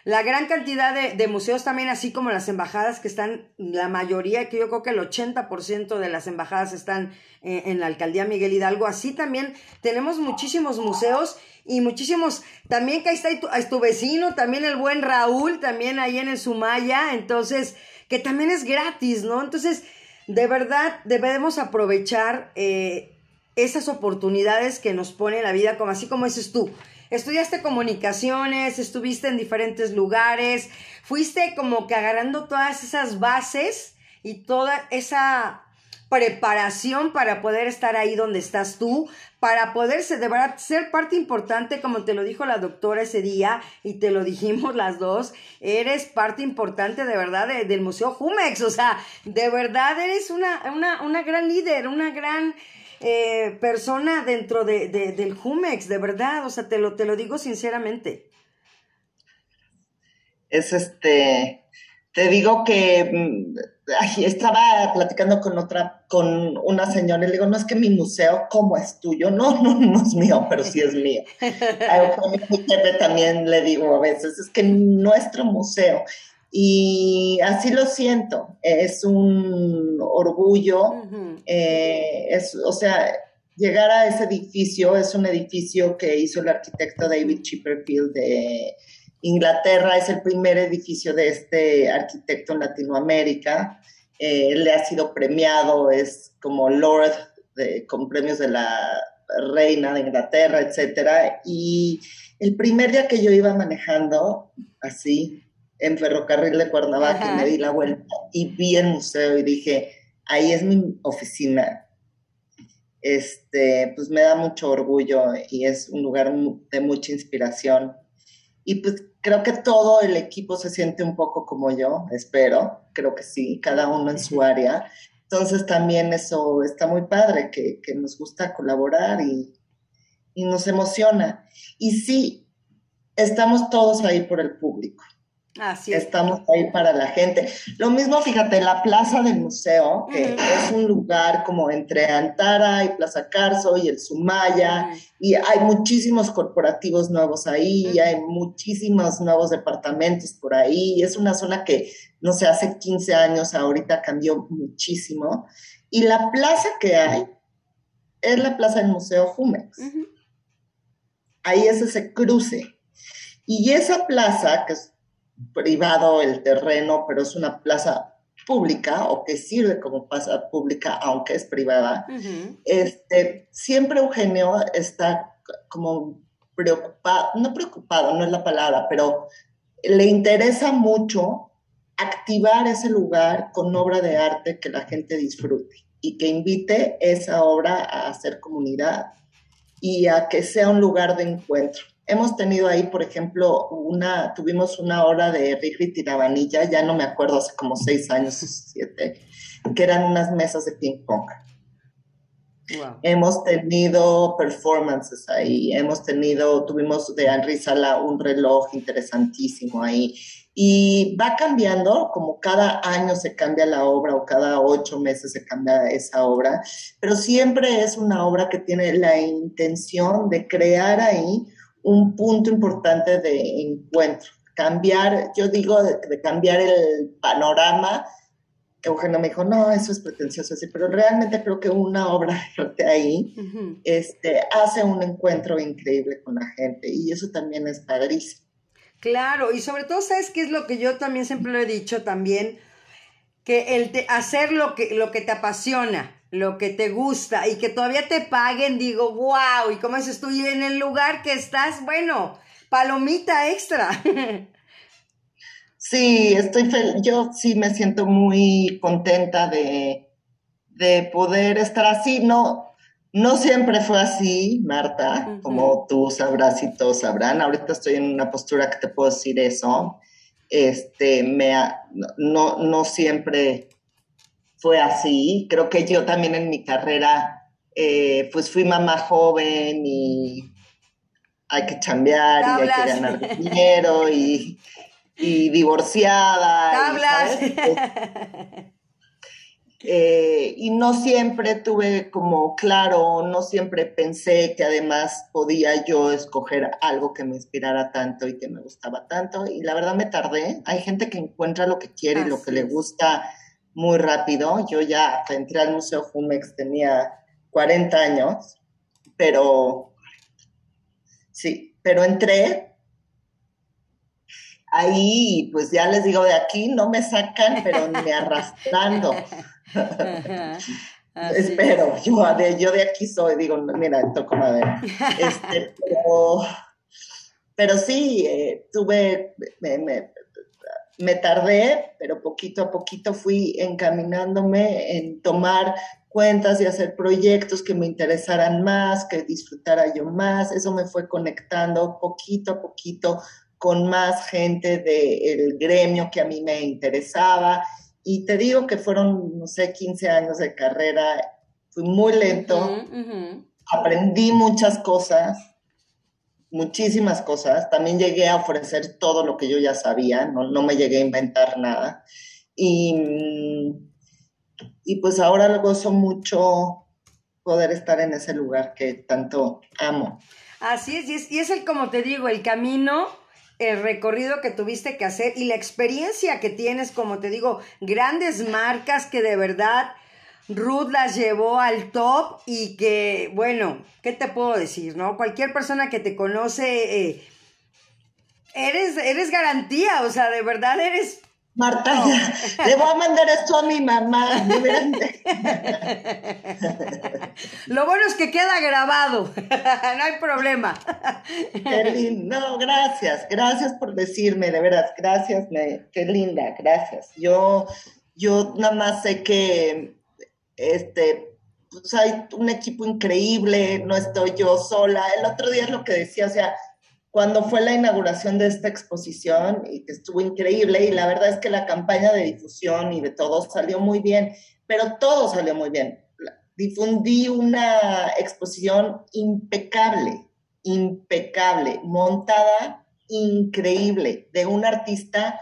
la gran cantidad de, museos también, así como las embajadas que están, la mayoría, que yo creo que el 80% de las embajadas están eh, en la alcaldía Miguel Hidalgo, así también tenemos muchísimos museos y muchísimos, también que ahí está tu, tu vecino, también el buen Raúl, también ahí en el Sumaya, entonces, que también es gratis, ¿no? Entonces, de verdad, debemos aprovechar eh, esas oportunidades que nos pone la vida, como así como dices tú estudiaste comunicaciones, estuviste en diferentes lugares, fuiste como que agarrando todas esas bases y toda esa preparación para poder estar ahí donde estás tú, para poder ser, parte importante, como te lo dijo la doctora ese día y te lo dijimos las dos, eres parte importante de verdad del Museo Jumex, o sea, de verdad eres una, una, una gran líder, una gran eh, persona dentro de, del Jumex, de verdad, o sea, te lo, te lo digo sinceramente. Es este, te digo que mm, estaba platicando con otra, con una señora y le digo, no es que mi museo, ¿cómo es tuyo? No, no, no es mío, pero sí es mío. A mi jefe también le digo a veces, es que nuestro museo, y así lo siento, es un orgullo, eh, es, o sea, llegar a ese edificio, es un edificio que hizo el arquitecto David Chipperfield de Inglaterra es el primer edificio de este arquitecto en Latinoamérica. Eh, le ha sido premiado, es como Lord con premios de la reina de Inglaterra, etc. Y el primer día que yo iba manejando, así, en ferrocarril de Cuernavaca, me di la vuelta y vi el museo y dije, ahí es mi oficina. Este, pues me da mucho orgullo y es un lugar de mucha inspiración. Y pues creo que todo el equipo se siente un poco como yo, espero, creo que sí, cada uno en su área. Entonces también eso está muy padre, que, nos gusta colaborar y, y nos emociona. Y sí, estamos todos ahí por el público. Así Estamos ahí para la gente. Lo mismo, fíjate, la plaza del museo, que es un lugar como entre Antara y Plaza Carso y el Sumaya, y hay muchísimos corporativos nuevos ahí, hay muchísimos nuevos departamentos por ahí, es una zona que, no sé, hace 15 años, ahorita cambió muchísimo, y la plaza que hay es la plaza del Museo Jumex. Ahí es ese cruce. Y esa plaza, que es privado el terreno, pero es una plaza pública o que sirve como plaza pública, aunque es privada, este, siempre Eugenio está como preocupado, no preocupado, no es la palabra, pero le interesa mucho activar ese lugar con obra de arte que la gente disfrute y que invite esa obra a hacer comunidad y a que sea un lugar de encuentro. Hemos tenido ahí, por ejemplo, una, tuvimos una hora de Rigri Tirabanilla, ya no me acuerdo, hace como seis años <laughs> siete, que eran unas mesas de ping pong. Hemos tenido performances ahí, hemos tenido, tuvimos de Henry Sala un reloj interesantísimo ahí. Y va cambiando, como cada año se cambia la obra o cada ocho meses se cambia esa obra, pero siempre es una obra que tiene la intención de crear ahí un punto importante de encuentro. Cambiar, yo digo, de, cambiar el panorama. Eugenio me dijo, no, eso es pretencioso, así, pero realmente creo que una obra de ahí este, hace un encuentro increíble con la gente y eso también es padrísimo. Claro, y sobre todo, ¿sabes qué es lo que yo también siempre lo he dicho también? Que el hacer lo que, lo que te apasiona, lo que te gusta y que todavía te paguen, digo, wow, y como dices tú, y en el lugar que estás, bueno, palomita extra. <laughs> Sí, estoy yo sí me siento muy contenta de, de poder estar así, no, no siempre fue así, Marta, como tú sabrás y todos sabrán. Ahorita estoy en una postura que te puedo decir eso. Este, me, no, no siempre fue así. Creo que yo también en mi carrera, eh, pues fui mamá joven y hay que chambear y hay que ganar dinero y, divorciada. Eh, y no siempre tuve como claro, no siempre pensé que además podía yo escoger algo que me inspirara tanto y que me gustaba tanto. Y la verdad me tardé. Hay gente que encuentra lo que quiere y lo que le gusta muy rápido. Yo ya entré al Museo Jumex, tenía 40 años, pero sí, pero entré ahí, pues ya les digo, de aquí no me sacan, pero ni arrastrando. <laughs> Espero, yo de, yo de aquí soy, digo, mira, toco madera. <laughs> Este, pero, pero sí, eh, tuve, me, me tardé, pero poquito a poquito fui encaminándome en tomar cuentas y hacer proyectos que me interesaran más, que disfrutara yo más. Eso me fue conectando poquito a poquito con más gente del gremio que a mí me interesaba. Y te digo que fueron, no sé, 15 años de carrera. Fui muy lento. Aprendí muchas cosas, muchísimas cosas. También llegué a ofrecer todo lo que yo ya sabía, no, no me llegué a inventar nada. Y, y pues ahora gozo mucho poder estar en ese lugar que tanto amo. Así es, y es el, como te digo, el camino el recorrido que tuviste que hacer y la experiencia que tienes, como te digo, grandes marcas que de verdad Ruth las llevó al top y que, bueno, ¿qué te puedo decir, no? Cualquier persona que te conoce, eh, eres, eres garantía, o sea, de verdad eres Marta, <laughs> le voy a mandar esto a mi mamá. <laughs> Lo bueno es que queda grabado, <laughs> no hay problema. Qué lindo, gracias, gracias por decirme, de veras, gracias, me, qué linda, gracias. Yo, yo nada más sé que este, pues hay un equipo increíble, no estoy yo sola. El otro día es lo que decía, o sea, cuando fue la inauguración de esta exposición y que estuvo increíble y la verdad es que la campaña de difusión y de todo salió muy bien, pero todo salió muy bien. Difundí una exposición impecable, impecable, montada increíble, de un artista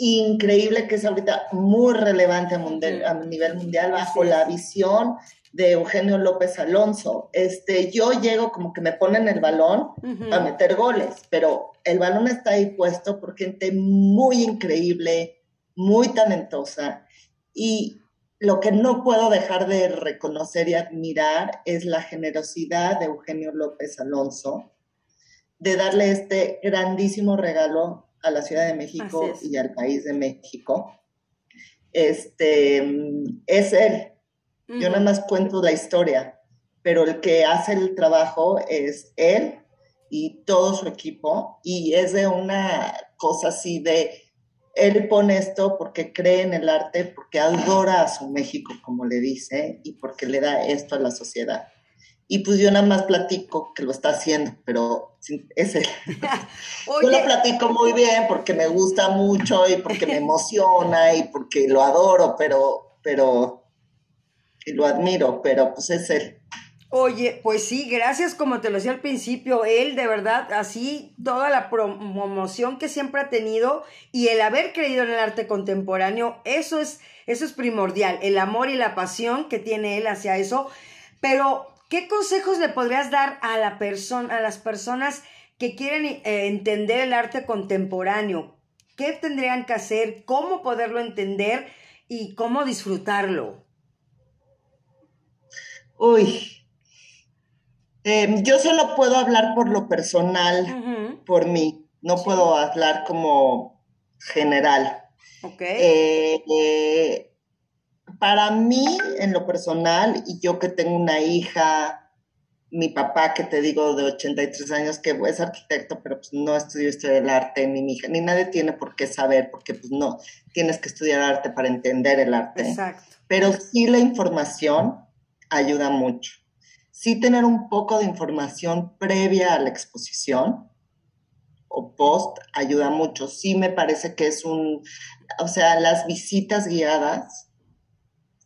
increíble que es ahorita muy relevante a, a nivel mundial bajo la visión de Eugenio López Alonso. Este, yo llego como que me ponen el balón a meter goles, pero el balón está ahí puesto por gente muy increíble, muy talentosa y lo que no puedo dejar de reconocer y admirar es la generosidad de Eugenio López Alonso de darle este grandísimo regalo a la Ciudad de México y al país de México. Este es él, yo nada más cuento la historia, pero el que hace el trabajo es él y todo su equipo y es de una cosa así de, él pone esto porque cree en el arte, porque adora a su México, como le dice, y porque le da esto a la sociedad. Y pues yo nada más platico que lo está haciendo, pero es él. <laughs> Yo lo platico muy bien porque me gusta mucho y porque me <laughs> emociona y porque lo adoro, pero, pero y lo admiro, pero pues es él. Oye, pues sí, gracias como te lo decía al principio, él de verdad, así toda la promoción que siempre ha tenido y el haber creído en el arte contemporáneo, eso es, eso es primordial, el amor y la pasión que tiene él hacia eso. Pero, ¿qué consejos le podrías dar a la persona, a las personas que quieren eh, entender el arte contemporáneo? ¿Qué tendrían que hacer? ¿Cómo poderlo entender? Y cómo disfrutarlo. Uy, em, yo solo puedo hablar por lo personal, por mí, no puedo hablar como general. Eh, eh, para mí, en lo personal, y yo que tengo una hija, mi papá, que te digo, de 83 años, que es arquitecto, pero pues no estudió historia del arte, ni mi hija, ni nadie tiene por qué saber, porque pues no, tienes que estudiar arte para entender el arte. Exacto. Pero sí la información ayuda mucho. Sí tener un poco de información previa a la exposición o post ayuda mucho. Sí me parece que es un, o sea, las visitas guiadas,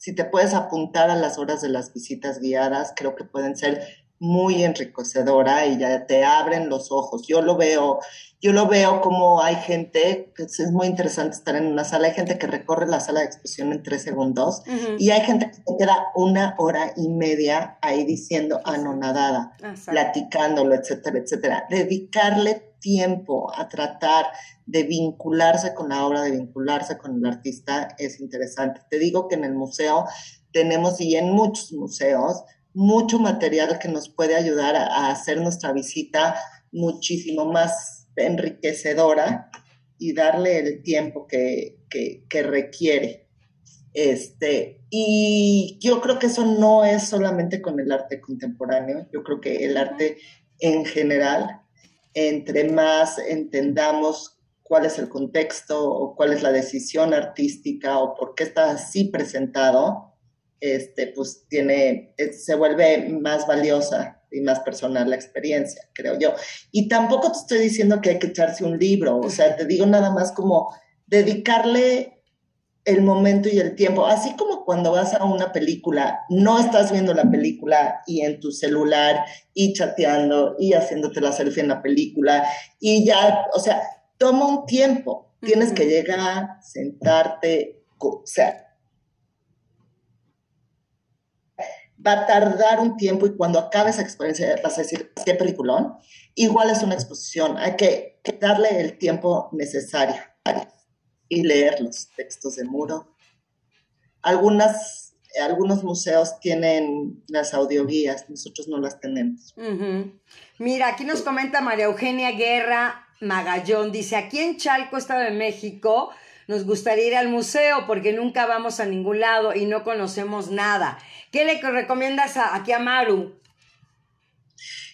si te puedes apuntar a las horas de las visitas guiadas, creo que pueden ser muy enriquecedora y ya te abren los ojos. Yo lo veo, yo lo veo como hay gente, que es muy interesante estar en una sala, hay gente que recorre la sala de exposición en tres segundos y hay gente que se queda una hora y media ahí diciendo anonadada, platicándolo, etcétera, etcétera. Dedicarle tiempo a tratar de vincularse con la obra, de vincularse con el artista es interesante. Te digo que en el museo tenemos y en muchos museos mucho material que nos puede ayudar a, hacer nuestra visita muchísimo más enriquecedora y darle el tiempo que, requiere. Este, y yo creo que eso no es solamente con el arte contemporáneo, yo creo que el arte en general, entre más entendamos cuál es el contexto o cuál es la decisión artística o por qué está así presentado, este, pues tiene, se vuelve más valiosa y más personal la experiencia, creo yo. Y tampoco te estoy diciendo que hay que echarse un libro, o sea, te digo nada más como dedicarle el momento y el tiempo, así como cuando vas a una película, no estás viendo la película y en tu celular y chateando y haciéndote la selfie en la película y ya, o sea, toma un tiempo, tienes que llegar, sentarte, o sea, va a tardar un tiempo y cuando acabe esa experiencia vas a decir, qué peliculón. Igual es una exposición, hay que, darle el tiempo necesario y leer los textos de muro. Algunas, algunos museos tienen las audioguías, nosotros no las tenemos. Mira, aquí nos comenta María Eugenia Guerra Magallón, dice, aquí en Chalco, Estado de México, nos gustaría ir al museo porque nunca vamos a ningún lado y no conocemos nada. ¿Qué le recomiendas aquí a Maru?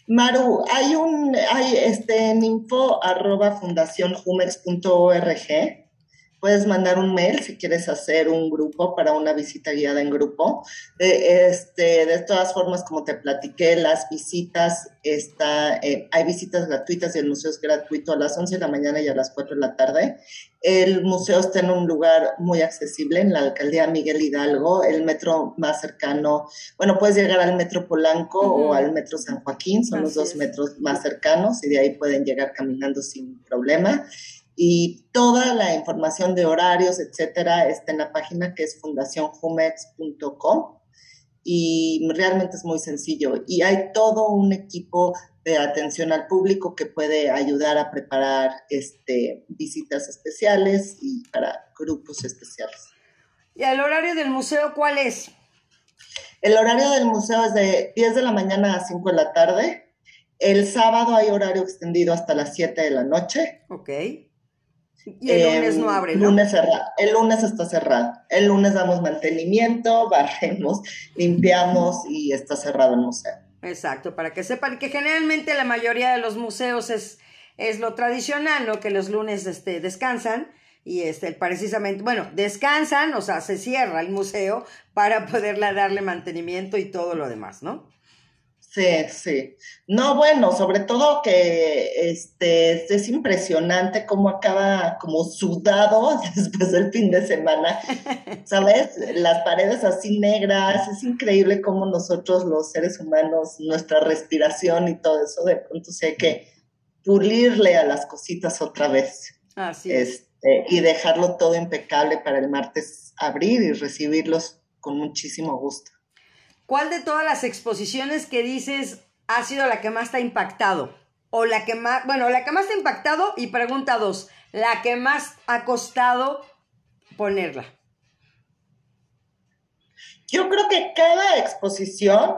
Maru, hay un, hay este, en info arroba Puedes mandar un mail si quieres hacer un grupo para una visita guiada en grupo. este, de todas formas, como te platiqué, las visitas, está, eh, hay visitas gratuitas y el museo es gratuito a las 11 de la mañana y a las 4 de la tarde. El museo está en un lugar muy accesible, en la alcaldía Miguel Hidalgo, el metro más cercano, bueno, puedes llegar al metro Polanco o al metro San Joaquín, son los dos metros más cercanos y de ahí pueden llegar caminando sin problema y toda la información de horarios, etcétera, está en la página que es fundacionjumex.com y realmente es muy sencillo y hay todo un equipo de atención al público que puede ayudar a preparar este, visitas especiales y para grupos especiales. ¿Y el horario del museo cuál es? El horario del museo es de 10 de la mañana a 5 de la tarde. El sábado hay horario extendido hasta las 7 de la noche. Ok. Y el lunes no abre, ¿no? Lunes cerrado. El lunes está cerrado. El lunes damos mantenimiento, <laughs> barremos, limpiamos y está cerrado el museo. Exacto, para que sepan que generalmente la mayoría de los museos es, es lo tradicional, ¿no? Que los lunes este, descansan y este, precisamente, bueno, descansan, o sea, se cierra el museo para <laughs> poderle darle mantenimiento y todo lo demás, ¿no? Sí, sí. No, bueno, sobre todo que este es impresionante cómo acaba como sudado <laughs> después del fin de semana. <laughs> ¿Sabes? Las paredes así negras, es increíble cómo nosotros los seres humanos, nuestra respiración y todo eso, de pronto se hay que pulirle a las cositas otra vez. Así es. Este, y dejarlo todo impecable para el martes abrir y recibirlos con muchísimo gusto. ¿Cuál de todas las exposiciones que dices ha sido la que más te ha impactado? O la que más, bueno, la que más te ha impactado y pregunta dos, la que más ha costado ponerla. Yo creo que cada exposición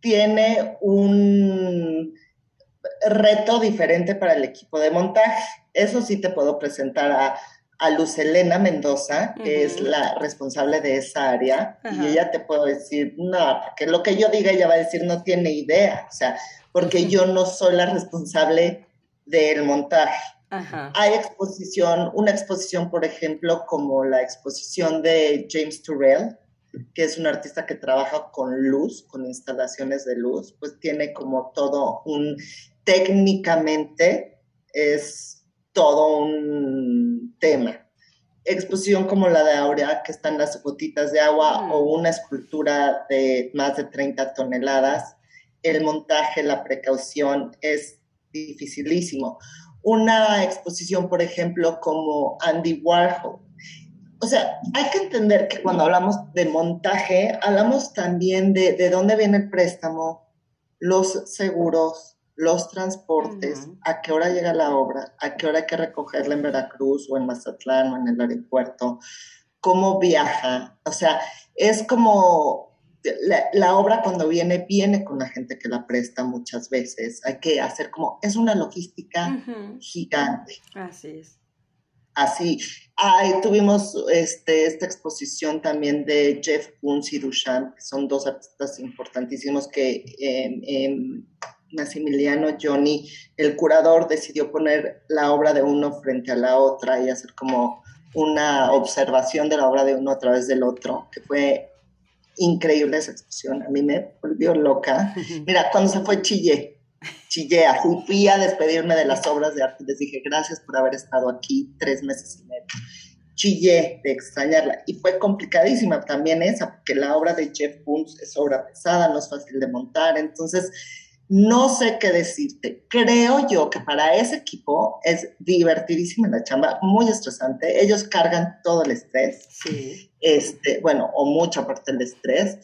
tiene un reto diferente para el equipo de montaje. Eso sí te puedo presentar a a Luz Elena Mendoza, que es la responsable de esa área, y ella te puedo decir, no, porque lo que yo diga ella va a decir no tiene idea, o sea, porque yo no soy la responsable del montaje. Hay exposición, una exposición, por ejemplo, como la exposición de James Turrell, que es un artista que trabaja con luz, con instalaciones de luz, pues tiene como todo un, técnicamente es todo un tema. Exposición como la de Aurea, que están las gotitas de agua, o una escultura de más de 30 toneladas, el montaje, la precaución es dificilísimo. Una exposición, por ejemplo, como Andy Warhol. O sea, hay que entender que cuando hablamos de montaje, hablamos también de, de dónde viene el préstamo, los seguros, los transportes, a qué hora llega la obra, a qué hora hay que recogerla en Veracruz o en Mazatlán o en el aeropuerto, cómo viaja. O sea, es como la, obra cuando viene, viene con la gente que la presta muchas veces. Hay que hacer como, es una logística gigante. Así es. Así. Ahí tuvimos este, esta exposición también de Jeff Koons y Duchamp, que son dos artistas importantísimos que Massimiliano Johnny, el curador decidió poner la obra de uno frente a la otra y hacer como una observación de la obra de uno a través del otro, que fue increíble esa exposición. A mí me volvió loca. <laughs> Mira, cuando se fue chillé, chillé, fui a despedirme de las obras de arte. Les dije gracias por haber estado aquí tres meses y medio. Chillé de extrañarla y fue complicadísima también esa, porque la obra de Jeff Koons es obra pesada, no es fácil de montar. Entonces, no sé qué decirte. Creo yo que para ese equipo es divertidísima la chamba, muy estresante. Ellos cargan todo el estrés. Sí. Este, bueno, o mucha parte del estrés,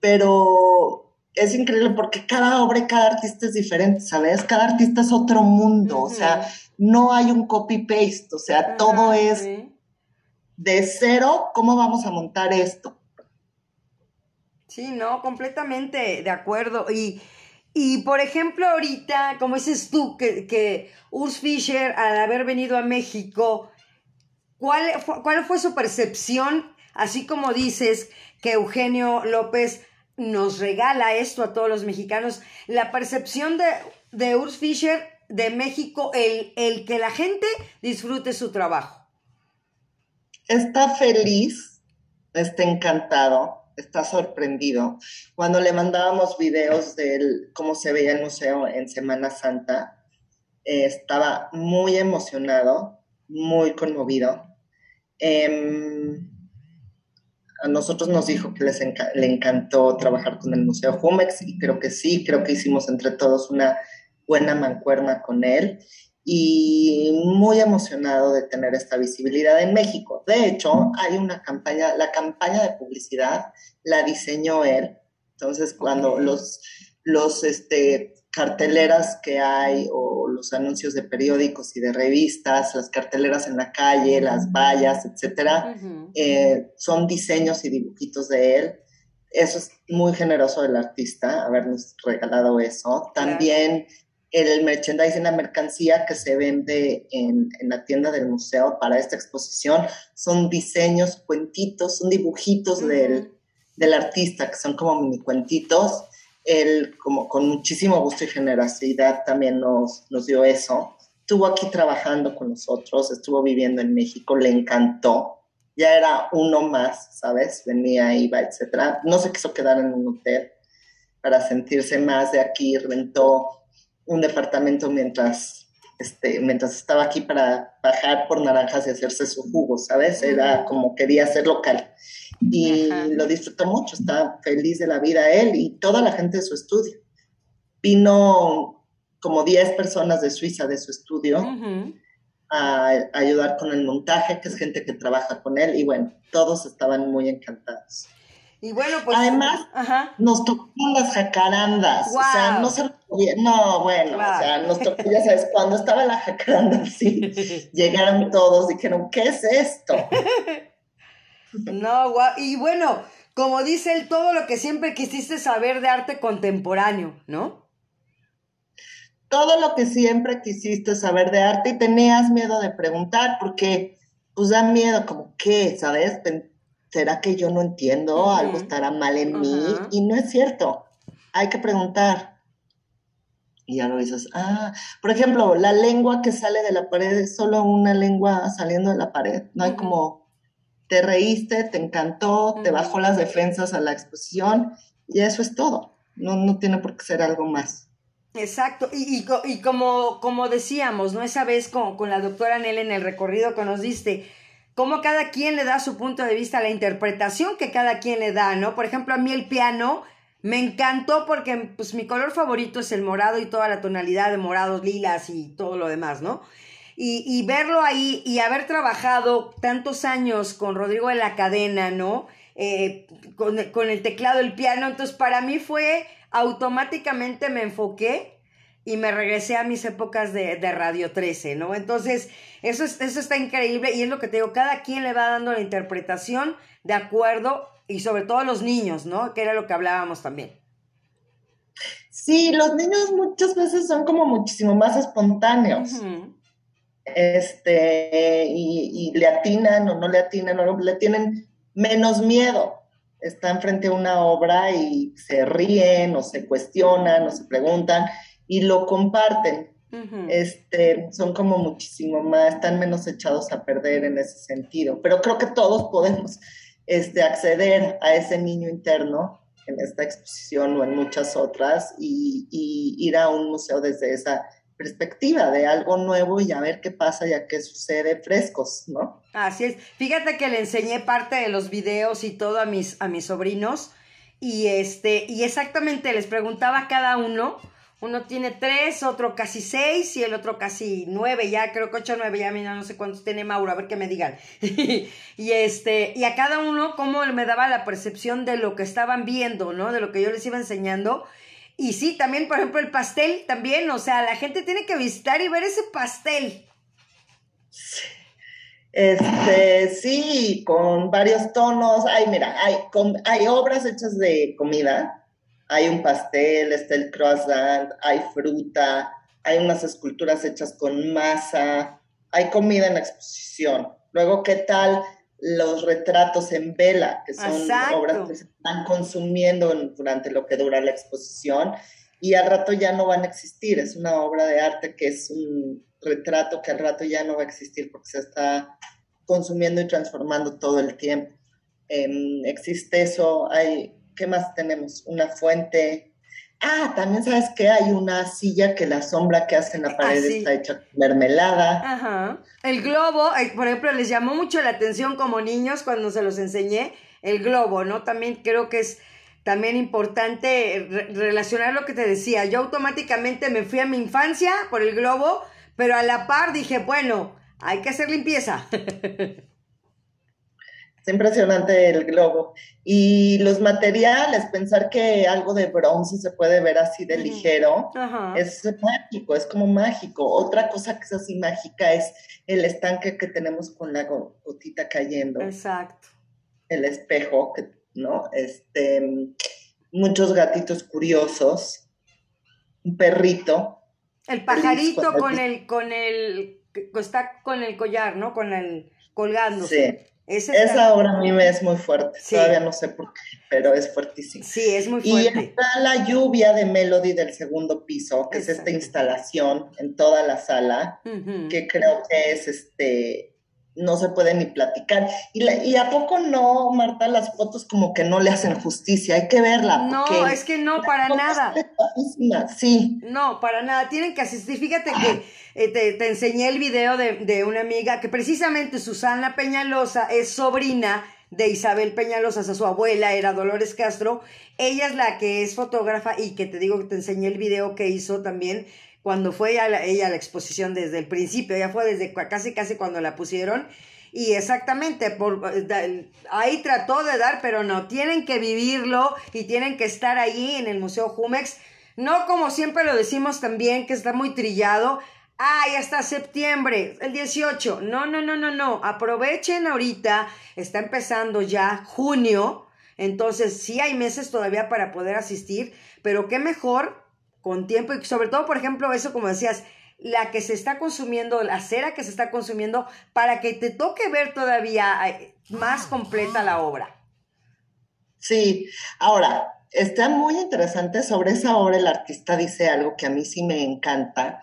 pero es increíble porque cada obra y cada artista es diferente, ¿sabes? Cada artista es otro mundo, o sea, no hay un copy-paste, o sea, todo es de cero, ¿cómo vamos a montar esto? Sí, no, completamente de acuerdo. Y y por ejemplo, ahorita, como dices tú, que, Urs Fischer, al haber venido a México, ¿cuál fue, ¿cuál fue su percepción? Así como dices que Eugenio López nos regala esto a todos los mexicanos, la percepción de, de Urs Fischer de México, el, el que la gente disfrute su trabajo. Está feliz, está encantado está sorprendido. Cuando le mandábamos videos de cómo se veía el museo en Semana Santa, eh, estaba muy emocionado, muy conmovido. Em, a nosotros nos dijo que le encantó trabajar con el Museo Jumex y creo que sí, creo que hicimos entre todos una buena mancuerna con él y muy emocionado de tener esta visibilidad en México. De hecho, hay una campaña, la campaña de publicidad la diseñó él. Entonces, cuando los, los este, carteleras que hay o los anuncios de periódicos y de revistas, las carteleras en la calle, las vallas, etcétera, eh, son diseños y dibujitos de él. Eso es muy generoso del artista, habernos regalado eso. También el merchandising, la mercancía que se vende en, la tienda del museo para esta exposición son diseños, cuentitos, son dibujitos del, artista, que son como mini cuentitos. Él, como con muchísimo gusto y generosidad, también nos, nos dio eso. Estuvo aquí trabajando con nosotros, estuvo viviendo en México, le encantó. Ya era uno más, ¿sabes? Venía, iba, etcétera. No se quiso quedar en un hotel para sentirse más de aquí, rentó un departamento mientras, este, mientras estaba aquí para bajar por naranjas y hacerse su jugo, ¿sabes? Era como quería ser local. Y lo disfrutó mucho, está feliz de la vida él y toda la gente de su estudio. Vino como 10 personas de Suiza de su estudio a, a ayudar con el montaje, que es gente que trabaja con él, y bueno, todos estaban muy encantados. Y bueno, pues. Además, nos tocó las jacarandas. O sea, no se No, bueno, o sea, nos tocó, ya sabes, cuando estaba la jacaranda <laughs> así, <laughs> llegaron todos, dijeron, ¿qué es esto? <laughs> no, guau. Y bueno, como dice él, todo lo que siempre quisiste saber de arte contemporáneo, ¿no? Todo lo que siempre quisiste saber de arte y tenías miedo de preguntar, porque pues da miedo, como, ¿qué? ¿Sabes? ¿Será que yo no entiendo? Algo estará mal en mí. Y no es cierto. Hay que preguntar. Y ya lo dices, ah, por ejemplo, la lengua que sale de la pared es solo una lengua saliendo de la pared. No hay como, te reíste, te encantó, te bajó las defensas a la exposición y eso es todo. No, no tiene por qué ser algo más. Exacto, y, y, como, como decíamos, ¿no? Esa vez con, con la doctora Nel en el recorrido que nos diste, cómo cada quien le da su punto de vista, la interpretación que cada quien le da, ¿no? Por ejemplo, a mí el piano me encantó porque pues mi color favorito es el morado y toda la tonalidad de morados, lilas y todo lo demás, ¿no? Y, verlo ahí y haber trabajado tantos años con Rodrigo de la Cadena, ¿no? Eh, con, con el teclado, el piano, entonces para mí fue automáticamente me enfoqué y me regresé a mis épocas de, Radio 13, ¿no? Entonces, eso, eso está increíble y es lo que te digo, cada quien le va dando la interpretación de acuerdo y sobre todo los niños, ¿no? Que era lo que hablábamos también. Sí, los niños muchas veces son como muchísimo más espontáneos. Este, y, y, le atinan o no le atinan, o le tienen menos miedo. Están frente a una obra y se ríen o se cuestionan o se preguntan y lo comparten. este, son como muchísimo más, están menos echados a perder en ese sentido. Pero creo que todos podemos este, acceder a ese niño interno en esta exposición o en muchas otras y, ir a un museo desde esa perspectiva de algo nuevo y a ver qué pasa y a qué sucede frescos, ¿no? Así es. Fíjate que le enseñé parte de los videos y todo a mis, a mis sobrinos y este, y exactamente les preguntaba a cada uno uno tiene tres, otro casi seis y el otro casi nueve, ya creo que ocho o nueve, ya mira, no sé cuántos tiene Mauro, a ver qué me digan. <laughs> y este, y a cada uno cómo me daba la percepción de lo que estaban viendo, ¿no? De lo que yo les iba enseñando. Y sí, también, por ejemplo, el pastel, también, o sea, la gente tiene que visitar y ver ese pastel. Este, sí, con varios tonos. Ay, mira, hay, hay obras hechas de comida hay un pastel, está el croissant, hay fruta, hay unas esculturas hechas con masa, hay comida en la exposición. Luego, ¿qué tal los retratos en vela, que son obras que se están consumiendo durante lo que dura la exposición y al rato ya no van a existir? Es una obra de arte que es un retrato que al rato ya no va a existir porque se está consumiendo y transformando todo el tiempo. Em, existe eso, hay ¿Qué más tenemos? Una fuente. Ah, también sabes que hay una silla que la sombra que hace en la ah, pared está hecha con mermelada. Ajá. El globo, por ejemplo, les llamó mucho la atención como niños cuando se los enseñé. El globo, ¿no? También creo que es también importante relacionar lo que te decía. Yo automáticamente me fui a mi infancia por el globo, pero a la par dije, bueno, hay que hacer limpieza. <laughs> impresionante el globo. Y los materiales, pensar que algo de bronce se puede ver así de ligero, es mágico, es como mágico. Otra cosa que es así mágica es el estanque que tenemos con la gotita cayendo. Exacto. El espejo, ¿no? Este, muchos gatitos curiosos, un perrito. El pajarito con el, con el, está con el collar, ¿no? Con el colgándose. Sí. Esa obra a mí me es muy fuerte, todavía no sé por qué, pero es fuertísima. Sí, es muy fuerte. Y está la lluvia de Melody del segundo piso, que es esta instalación en toda la sala, que creo que es este no se puede ni platicar. Y, y a poco no, Marta, las fotos como que no le hacen justicia, hay que verla. No, es que no, para nada. Sí. No, para nada, tienen que asistir. Fíjate que eh, te, enseñé el video de, de una amiga que precisamente Susana Peñalosa es sobrina de Isabel Peñalosa, o sea, su abuela era Dolores Castro. Ella es la que es fotógrafa y que te digo que te enseñé el video que hizo también cuando fue ella, a la exposición desde el principio, ya fue desde casi casi cuando la pusieron. Y exactamente, por, ahí trató de dar, pero no, tienen que vivirlo y tienen que estar ahí en el Museo Jumex. No como siempre lo decimos también, que está muy trillado. Ay, hasta septiembre, el 18. No, no, no, no, no. Aprovechen ahorita. Está empezando ya junio. Entonces, sí hay meses todavía para poder asistir. Pero qué mejor con tiempo y sobre todo, por ejemplo, eso como decías, la que se está consumiendo, la cera que se está consumiendo, para que te toque ver todavía eh, más completa la obra. Sí, ahora, está muy interesante sobre esa obra, el artista dice algo que a mí sí me encanta,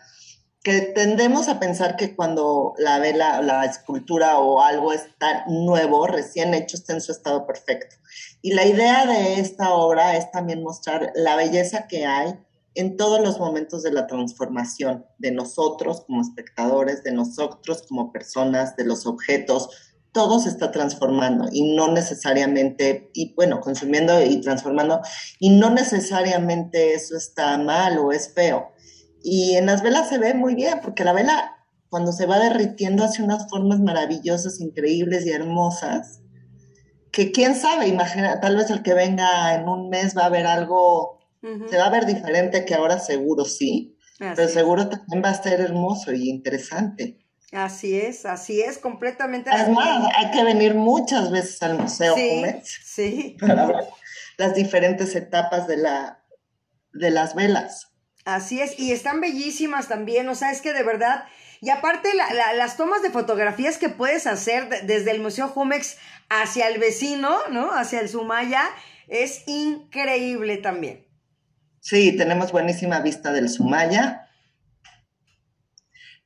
que tendemos a pensar que cuando la vela, la escultura o algo está nuevo, recién hecho, está en su estado perfecto. Y la idea de esta obra es también mostrar la belleza que hay en todos los momentos de la transformación de nosotros como espectadores, de nosotros como personas, de los objetos, todo se está transformando y no necesariamente, y bueno, consumiendo y transformando, y no necesariamente eso está mal o es feo. Y en las velas se ve muy bien, porque la vela cuando se va derritiendo hace unas formas maravillosas, increíbles y hermosas, que quién sabe, imagina, tal vez el que venga en un mes va a ver algo se va a ver diferente que ahora seguro sí, pero seguro también va a ser hermoso y interesante. Así es, así es, completamente. Además, hay que venir muchas veces al Museo sí, Sí. <laughs> Para ver las diferentes etapas de, la, de las velas. Así es, y están bellísimas también, o sea, es que de verdad, y aparte las tomas de fotografías que puedes hacer desde el Museo Jumex hacia el vecino, ¿no? Hacia el Sumaya, es increíble también. Sí, tenemos buenísima vista del Sumaya.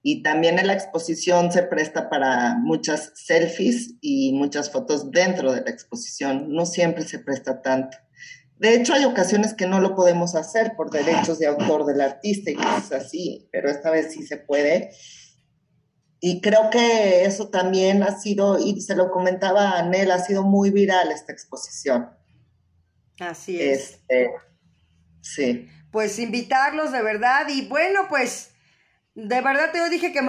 Y también en la exposición se presta para muchas selfies y muchas fotos dentro de la exposición. No siempre se presta tanto. De hecho, hay ocasiones que no lo podemos hacer por derechos de autor del artista y cosas así, pero esta vez sí se puede. Y creo que eso también ha sido, y se lo comentaba a Anel, ha sido muy viral esta exposición. Así es. Este, sí. Pues invitarlos de verdad y bueno, pues de verdad te dije que